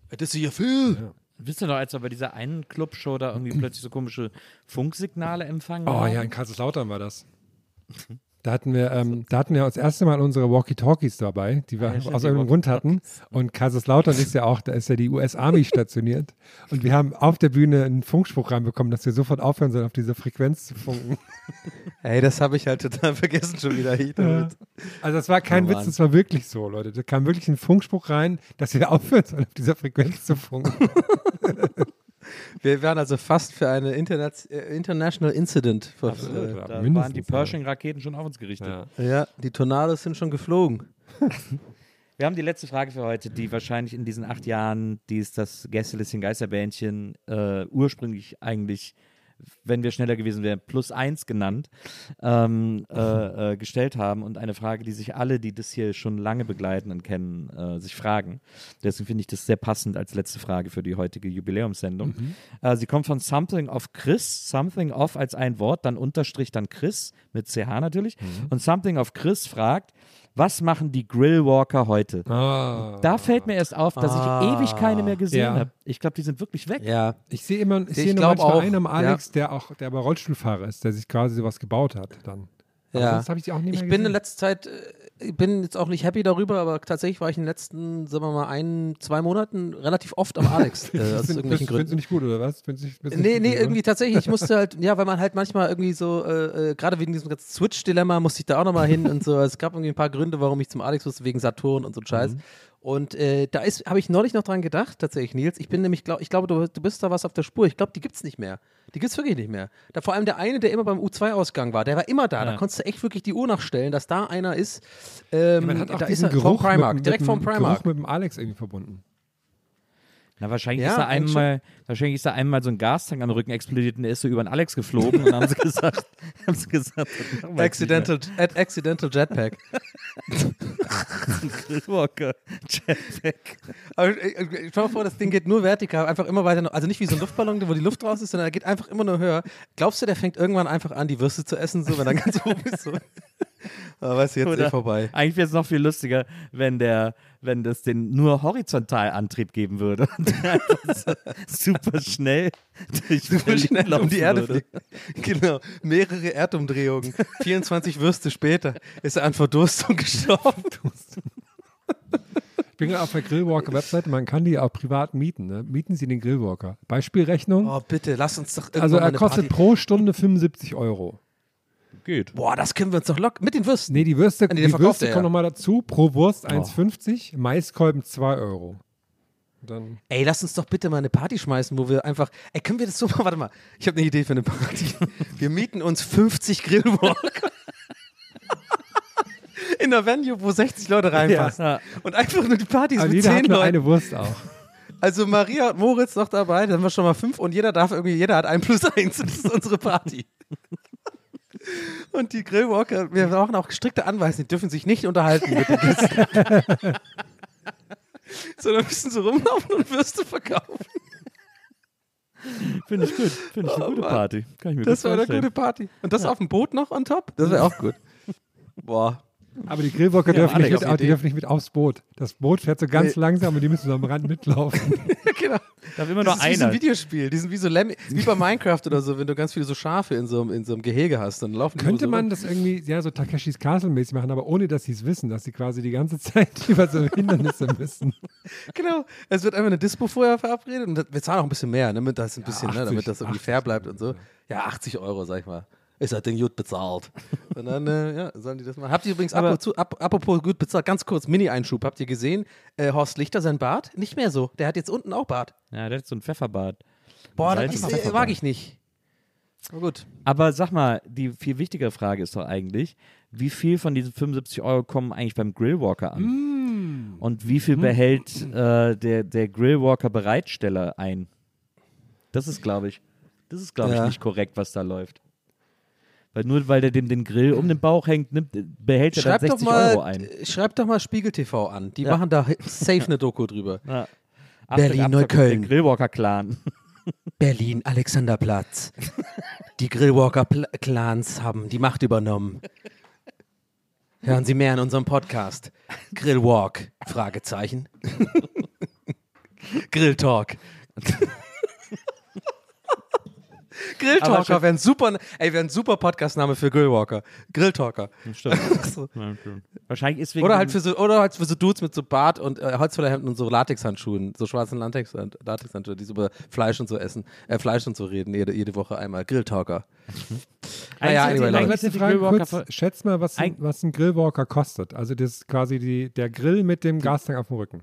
Das ist ja viel. Ja. Wisst ihr noch, als wir bei dieser einen Clubshow da irgendwie plötzlich so komische Funksignale empfangen Oh haben? ja, in Kaiserslautern war das. Da hatten wir, ähm, da hatten wir das erste Mal unsere Walkie-Talkies dabei, die wir Ja, aus irgendeinem Grund hatten. Und Kaiserslautern ist ja auch, da ist ja die US Army stationiert. Und wir haben auf der Bühne einen Funkspruch reinbekommen, dass wir sofort aufhören sollen, auf dieser Frequenz zu funken. Ey, das habe ich halt total vergessen schon wieder. Damit. Also das war kein Oh, Witz, das war wirklich so, Leute. Da kam wirklich ein Funkspruch rein, dass wir aufhören sollen, auf dieser Frequenz zu funken. Wir wären also fast für eine Internet äh, International Incident. Ver- Absolut, Ja, da waren die ja. Pershing-Raketen schon auf uns gerichtet. Äh, ja, die Tornados sind schon geflogen. Wir haben die letzte Frage für heute, die wahrscheinlich in diesen acht Jahren, die es das Gästelistchen Geisterbändchen äh, ursprünglich eigentlich, wenn wir schneller gewesen wären, plus eins genannt, ähm, äh, äh, gestellt haben. Und eine Frage, die sich alle, die das hier schon lange begleiten und kennen, äh, sich fragen. Deswegen finde ich das sehr passend als letzte Frage für die heutige Jubiläumssendung. Äh, sie kommt von Something of Chris, Something of als ein Wort, dann Unterstrich, dann Chris, mit CH natürlich. Und Something of Chris fragt, was machen die Grillwalker heute? Ah. Da fällt mir erst auf, dass Ah. ich ewig keine mehr gesehen Ja. habe. Ich glaube, die sind wirklich weg. Ja, Ich sehe immer, ich Ich sehe nur manchmal auch, einen am Alex, der auch, der aber Rollstuhlfahrer ist, der sich quasi sowas gebaut hat dann. Aber Ja. sonst habe ich die auch nicht mehr ich bin in gesehen. letzter Zeit, äh, bin jetzt auch nicht happy darüber, aber tatsächlich war ich in den letzten, sagen wir mal, ein, zwei Monaten relativ oft am Alex. Äh, aus Find- irgendwelchen findest, findest du Gründen. nicht gut, oder was? Nicht- findest du Nee, nicht nee, gut, irgendwie tatsächlich. Ich musste halt, ja, weil man halt manchmal irgendwie so, äh, äh, gerade wegen diesem ganzen Switch-Dilemma musste ich da auch nochmal hin und so. Es gab irgendwie ein paar Gründe, warum ich zum Alex musste, wegen Saturn und so Scheiß. Und äh, da ist, habe ich neulich noch dran gedacht, tatsächlich, Nils. Ich bin nämlich, glaub, ich glaube, du, du bist da was auf der Spur. Ich glaube, die gibt's nicht mehr. Die gibt's wirklich nicht mehr. Da vor allem der eine, der immer beim U2-Ausgang war, der war immer da. Da Ja. konntest du echt wirklich die Uhr nachstellen, dass da einer ist. Ähm, Man hat auch da ist er Geruch vom Primark, mit, direkt mit, vom Primark. Geruch mit dem Alex irgendwie verbunden. Na, wahrscheinlich, Ja, ist da einmal, wahrscheinlich ist da einmal so ein Gastank am Rücken explodiert und der ist so über den Alex geflogen und dann haben sie gesagt, haben sie gesagt. Accidental, Ad- accidental Jetpack. Grillwalker, Jetpack. Aber äh, äh, stell dir vor, das Ding geht nur vertikal, einfach immer weiter, noch- also nicht wie so ein Luftballon, wo die Luft raus ist, sondern er geht einfach immer nur höher. Glaubst du, der fängt irgendwann einfach an, die Würste zu essen, so, wenn er ganz hoch ist? So? Aber weißt du, jetzt Oder- eh vorbei. Eigentlich wäre es noch viel lustiger, wenn der, wenn das den nur Horizontalantrieb geben würde super schnell durch Super schnell um die Erde würde. Genau, mehrere Erdumdrehungen. 24 Würste später ist er an Verdurstung gestorben. Ich bin gerade auf der Grillwalker-Webseite, man kann die auch privat mieten. Ne? Mieten Sie den Grillwalker. Beispielrechnung. Oh, bitte, lass uns doch irgendwann also er kostet Party. pro Stunde 75 Euro. Geht. Boah, das können wir uns doch locker. Mit den Würsten. Nee, die Würste, Nee, die Würste er ja. kommen nochmal dazu. Pro Wurst 1,50, Maiskolben 2 Euro. Dann Ey, lass uns doch bitte mal eine Party schmeißen, wo wir einfach. Ey, können wir das so machen? Warte mal, ich habe eine Idee für eine Party. Wir mieten uns 50 Grillwalker. In einer Venue, wo 60 Leute reinpassen. Ja. Und einfach nur die Partys Aber mit jeder 10 hat nur Leuten. eine Wurst auch. Also Maria und Moritz noch dabei, dann haben wir schon mal fünf und jeder darf irgendwie, jeder hat ein plus eins und das ist unsere Party. Und die Grillwalker, wir brauchen auch strikte Anweisungen, die dürfen sich nicht unterhalten mit den Gästen. Sondern müssen so rumlaufen und Würste verkaufen. Finde ich gut. Finde ich eine Oh, gute Mann. Party. Kann ich mir Das wäre eine gute Party. Und das auf dem Boot noch on top? Das wäre auch gut. Boah. Aber die Grillwalker Ja, dürfen, nicht mit, die dürfen nicht mit aufs Boot. Das Boot fährt so ganz Nee. langsam und die müssen so am Rand mitlaufen. genau. Da will immer Das nur ist wie so ein einer. Videospiel. Die sind wie so Lemmi wie bei Minecraft oder so, wenn du ganz viele so Schafe in so, einem- in so einem Gehege hast, dann laufen Könnte so man rum. das irgendwie, ja, so Takeshis Castle mäßig machen, aber ohne, dass sie es wissen, dass sie quasi die ganze Zeit über so Hindernisse müssen. Genau. Es wird einfach eine Dispo vorher verabredet und das, wir zahlen auch ein bisschen mehr, ne, damit das ein bisschen, ne, 80, damit das irgendwie fair bleibt und so. Ja, 80 Euro, sag ich mal. Ist halt den gut bezahlt. Und dann, äh, ja, sollen die das machen. Habt ihr übrigens, Aber- apropos, ap apropos gut bezahlt, ganz kurz, Mini-Einschub. Habt ihr gesehen, äh, Horst Lichter, sein Bart? Nicht mehr so. Der hat jetzt unten auch Bart. Ja, der hat so ein Pfefferbad. Boah, das ist, äh, Pfefferbart. mag ich nicht. Aber gut. Aber sag mal, die viel wichtigere Frage ist doch eigentlich, wie viel von diesen 75 Euro kommen eigentlich beim Grillwalker an? Mm. Und wie viel behält äh, der, der Grillwalker-Bereitsteller ein? Das ist, glaube ich, das ist, glaube Ja. ich, nicht korrekt, was da läuft. Weil nur weil der dem den Grill um den Bauch hängt, nimmt, behält er dann Schreibt doch, 60 mal, Euro ein. schreibt doch mal Spiegel TV an. Die Ja. machen da safe eine Doku drüber. Ja. Berlin, Neukölln. Der Grillwalker-Clan. Berlin, Alexanderplatz. Die Grillwalker-Clans haben die Macht übernommen. Hören Sie mehr in unserem Podcast. Grillwalk, Fragezeichen. Grilltalk. Grilltalker wäre ein super, ey, wäre ein super Podcastname für Grillwalker. Grilltalker. Stimmt. So. Ja, stimmt. Wahrscheinlich ist wegen Oder halt für so, oder halt für so Dudes mit so Bart und äh, Holzfällerhemden und so Latexhandschuhen, so schwarzen Latex, Latexhandschuhe, die so über Fleisch und so essen, äh, Fleisch und so reden, jede, jede Woche einmal. Grilltalker. Naja, Eigentlich sind anyway, Letzte die Frage kurz. ver- Schätz mal, was ein, was ein Grillwalker kostet. Also das ist quasi die, der Grill mit dem Gastank auf dem Rücken.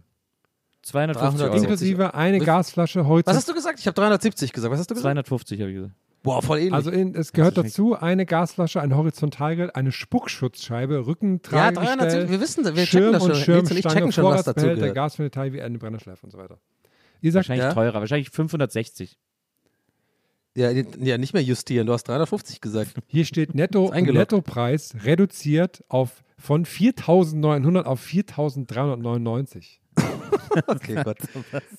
250 Euro. 370. Inklusive eine Gasflasche Was Horizont. hast du gesagt? Ich habe 370 gesagt. Was hast du gesagt? 250 habe ich gesagt. Boah, voll ähnlich. Also in, es gehört dazu eine Gasflasche, ein Horizontalgrill, eine Spuckschutzscheibe, ja, Rückentragegestell, 370. Wir wissen, wir checken Schirm das schon. und Nils Schirmstange, checken schon, was dazu gehört. Gas für Detail wie eine Brennerschleife und so weiter. Ihr sagt, Wahrscheinlich Ja? teurer, wahrscheinlich 560. Ja, ja, nicht mehr justieren. Du hast 350 gesagt. hier steht Netto. Nettopreis reduziert auf von 4.900 auf 4.399. Okay, Gott.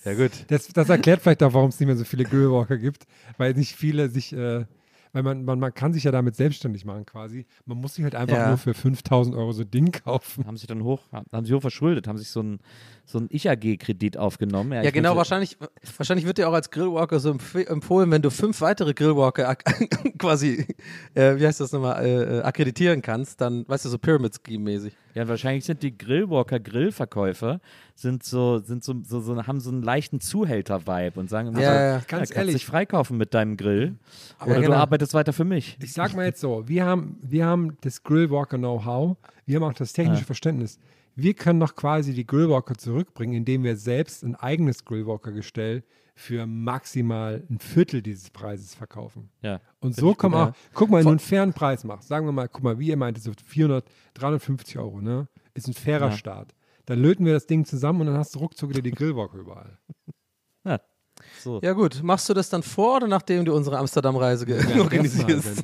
Ja, gut. Das, das erklärt vielleicht auch, warum es nicht mehr so viele Grillwalker gibt, weil nicht viele sich, äh, weil man, man, man kann sich ja damit selbstständig machen quasi. Man muss sich halt einfach Ja. nur für 5000 Euro so ein Ding kaufen. Haben sich dann hoch, haben sich hoch verschuldet, haben sich so ein, so ein Ich-AG-Kredit aufgenommen. Ja, ich genau, wahrscheinlich, wahrscheinlich wird dir auch als Grillwalker so empf empfohlen, wenn du fünf weitere Grillwalker quasi, äh, wie heißt das nochmal, äh, äh, akkreditieren kannst, dann, weißt du, so Pyramid-Scheme-mäßig. Ja, wahrscheinlich sind die Grillwalker-Grillverkäufer sind so, sind so, so, so, haben so einen leichten Zuhälter-Vibe und sagen immer Ja, so, ja. Ganz kannst ehrlich. dich freikaufen mit deinem Grill oder genau. du arbeitest weiter für mich. Ich sag mal jetzt so, wir haben, wir haben das Grillwalker-Know-how, wir haben auch das technische Ja. Verständnis. Wir können doch quasi die Grillwalker zurückbringen, indem wir selbst ein eigenes Grillwalker-Gestell für maximal ein Viertel dieses Preises verkaufen. Ja. Und so kommen auch, guck mal, wenn du einen fairen Preis machst, sagen wir mal, guck mal, wie ihr meinte, so 400, 350 Euro, ne? Ist ein fairer Ja. Start. Dann löten wir das Ding zusammen und dann hast du ruckzuck wieder die Grillwalker überall. Ja. So. Ja gut, machst du das dann vor oder nachdem du unsere Amsterdam-Reise halt, organisierst?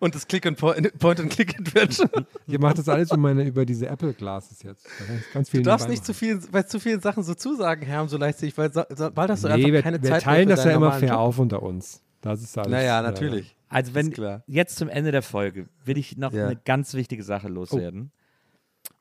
Und das Click and Point, Point and Click Adventure. ich mach das alles über, meine, über diese Apple Glasses jetzt. Ganz viel Du darfst nicht zu viel, bei zu vielen Sachen so zusagen, Herr, so leichtsinnig, weil so- sobald hast du Nee, einfach wir, keine wir Zeit teilen mehr das ja immer fair Job. auf unter uns. Das ist alles. Naja, ja, natürlich. Also wenn jetzt zum Ende der Folge will ich noch Ja. eine ganz wichtige Sache loswerden.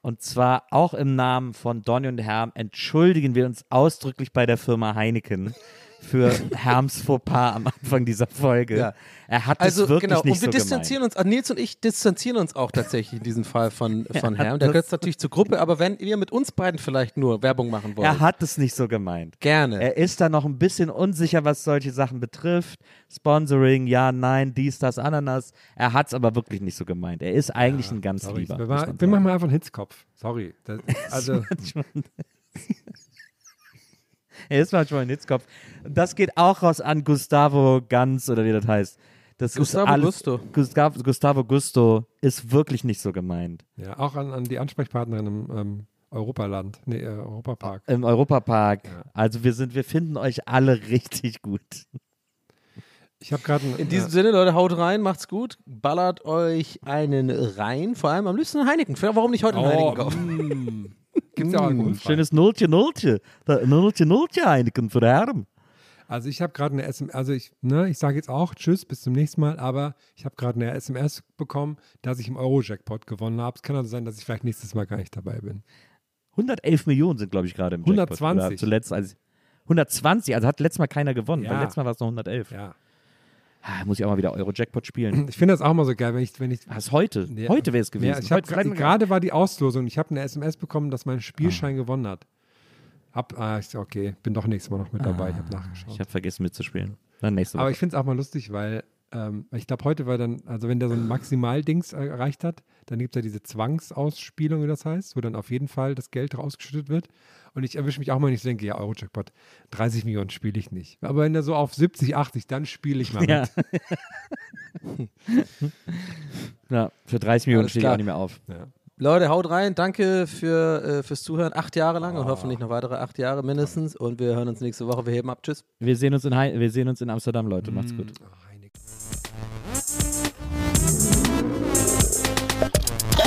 Und zwar auch im Namen von Donny und Herm entschuldigen wir uns ausdrücklich bei der Firma Heineken für Herms Fauxpas am Anfang dieser Folge. Ja. Er hat Also es wirklich genau, nicht und wir so distanzieren gemeint. uns, ah, Nils und ich distanzieren uns auch tatsächlich in diesem Fall von, von Herrn. Der gehört natürlich zur Gruppe, aber wenn ihr mit uns beiden vielleicht nur Werbung machen wollt, Er hat es nicht so gemeint. gerne. Er ist da noch ein bisschen unsicher, was solche Sachen betrifft. Sponsoring, ja, nein, dies, das, Ananas. Er hat es aber wirklich nicht so gemeint. Er ist eigentlich ein ganz Sorry, lieber. wir, wir machen mal einfach einen Hitzkopf. Sorry. Das, also, Er ist manchmal ein Hitzkopf. Und das geht auch raus an Gustavo Ganz oder wie das heißt. Das Gustavo alles, Gusto. Gustavo, Gustavo Gusto ist wirklich nicht so gemeint. ja, auch an, an die Ansprechpartnerin im ähm, Europaland, nee, äh, Europapark. Im Europapark. Ja. Also wir sind, wir finden euch alle richtig gut. Ich habe gerade In diesem Sinne, Leute, haut rein, macht's gut, ballert euch einen rein, vor allem am liebsten einen Heineken. Warum nicht heute einen Heineken kaufen? Gibt es ja auch Mm, alkoholfrei. schönes Nullchen. Da- Nullchen, Nullchen Heineken für Herm. Also ich habe gerade eine SMS, also ich, ne, ich sage jetzt auch Tschüss, bis zum nächsten Mal, aber ich habe gerade eine SMS bekommen, dass ich im Euro-Jackpot gewonnen habe. Es kann also sein, dass ich vielleicht nächstes Mal gar nicht dabei bin. 111 Millionen sind, glaube ich, gerade im Jackpot. 120. Oder Zuletzt, also 120, also hat letztes Mal keiner gewonnen, Ja. weil letztes Mal war es noch 111. Ja. Ah, muss ich auch mal wieder Euro-Jackpot spielen. Ich finde das auch mal so geil, wenn ich, wenn ich Was heute? Ja. Heute wäre es gewesen. Ja, gerade war die Auslosung. Ich habe eine SMS bekommen, dass mein Spielschein gewonnen hat. Hab, ah, ich, okay, bin doch nächstes Mal noch mit dabei. ich habe nachgeschaut. Ich habe vergessen mitzuspielen. Dann nächste Woche. Aber ich finde es auch mal lustig, weil ähm, ich glaube, heute war dann, also wenn der so ein Maximaldings erreicht hat, dann gibt es ja diese Zwangsausspielung, wie das heißt, wo dann auf jeden Fall das Geld rausgeschüttet wird. Und ich erwische mich auch mal nicht, ich denke, ja, Euro-Jackpot, 30 Millionen spiele ich nicht. Aber wenn der so auf 70, 80, dann spiele ich mal ja. mit. ja, für 30 Millionen stehe ich auch nicht mehr auf. Ja. Leute, haut rein. Danke für, äh, fürs Zuhören. Acht Jahre lang und hoffentlich noch weitere acht Jahre mindestens. Und wir hören uns nächste Woche. Wir heben ab. Tschüss. Wir sehen uns in, Hei- wir sehen uns in Amsterdam, Leute. Macht's Mm. gut.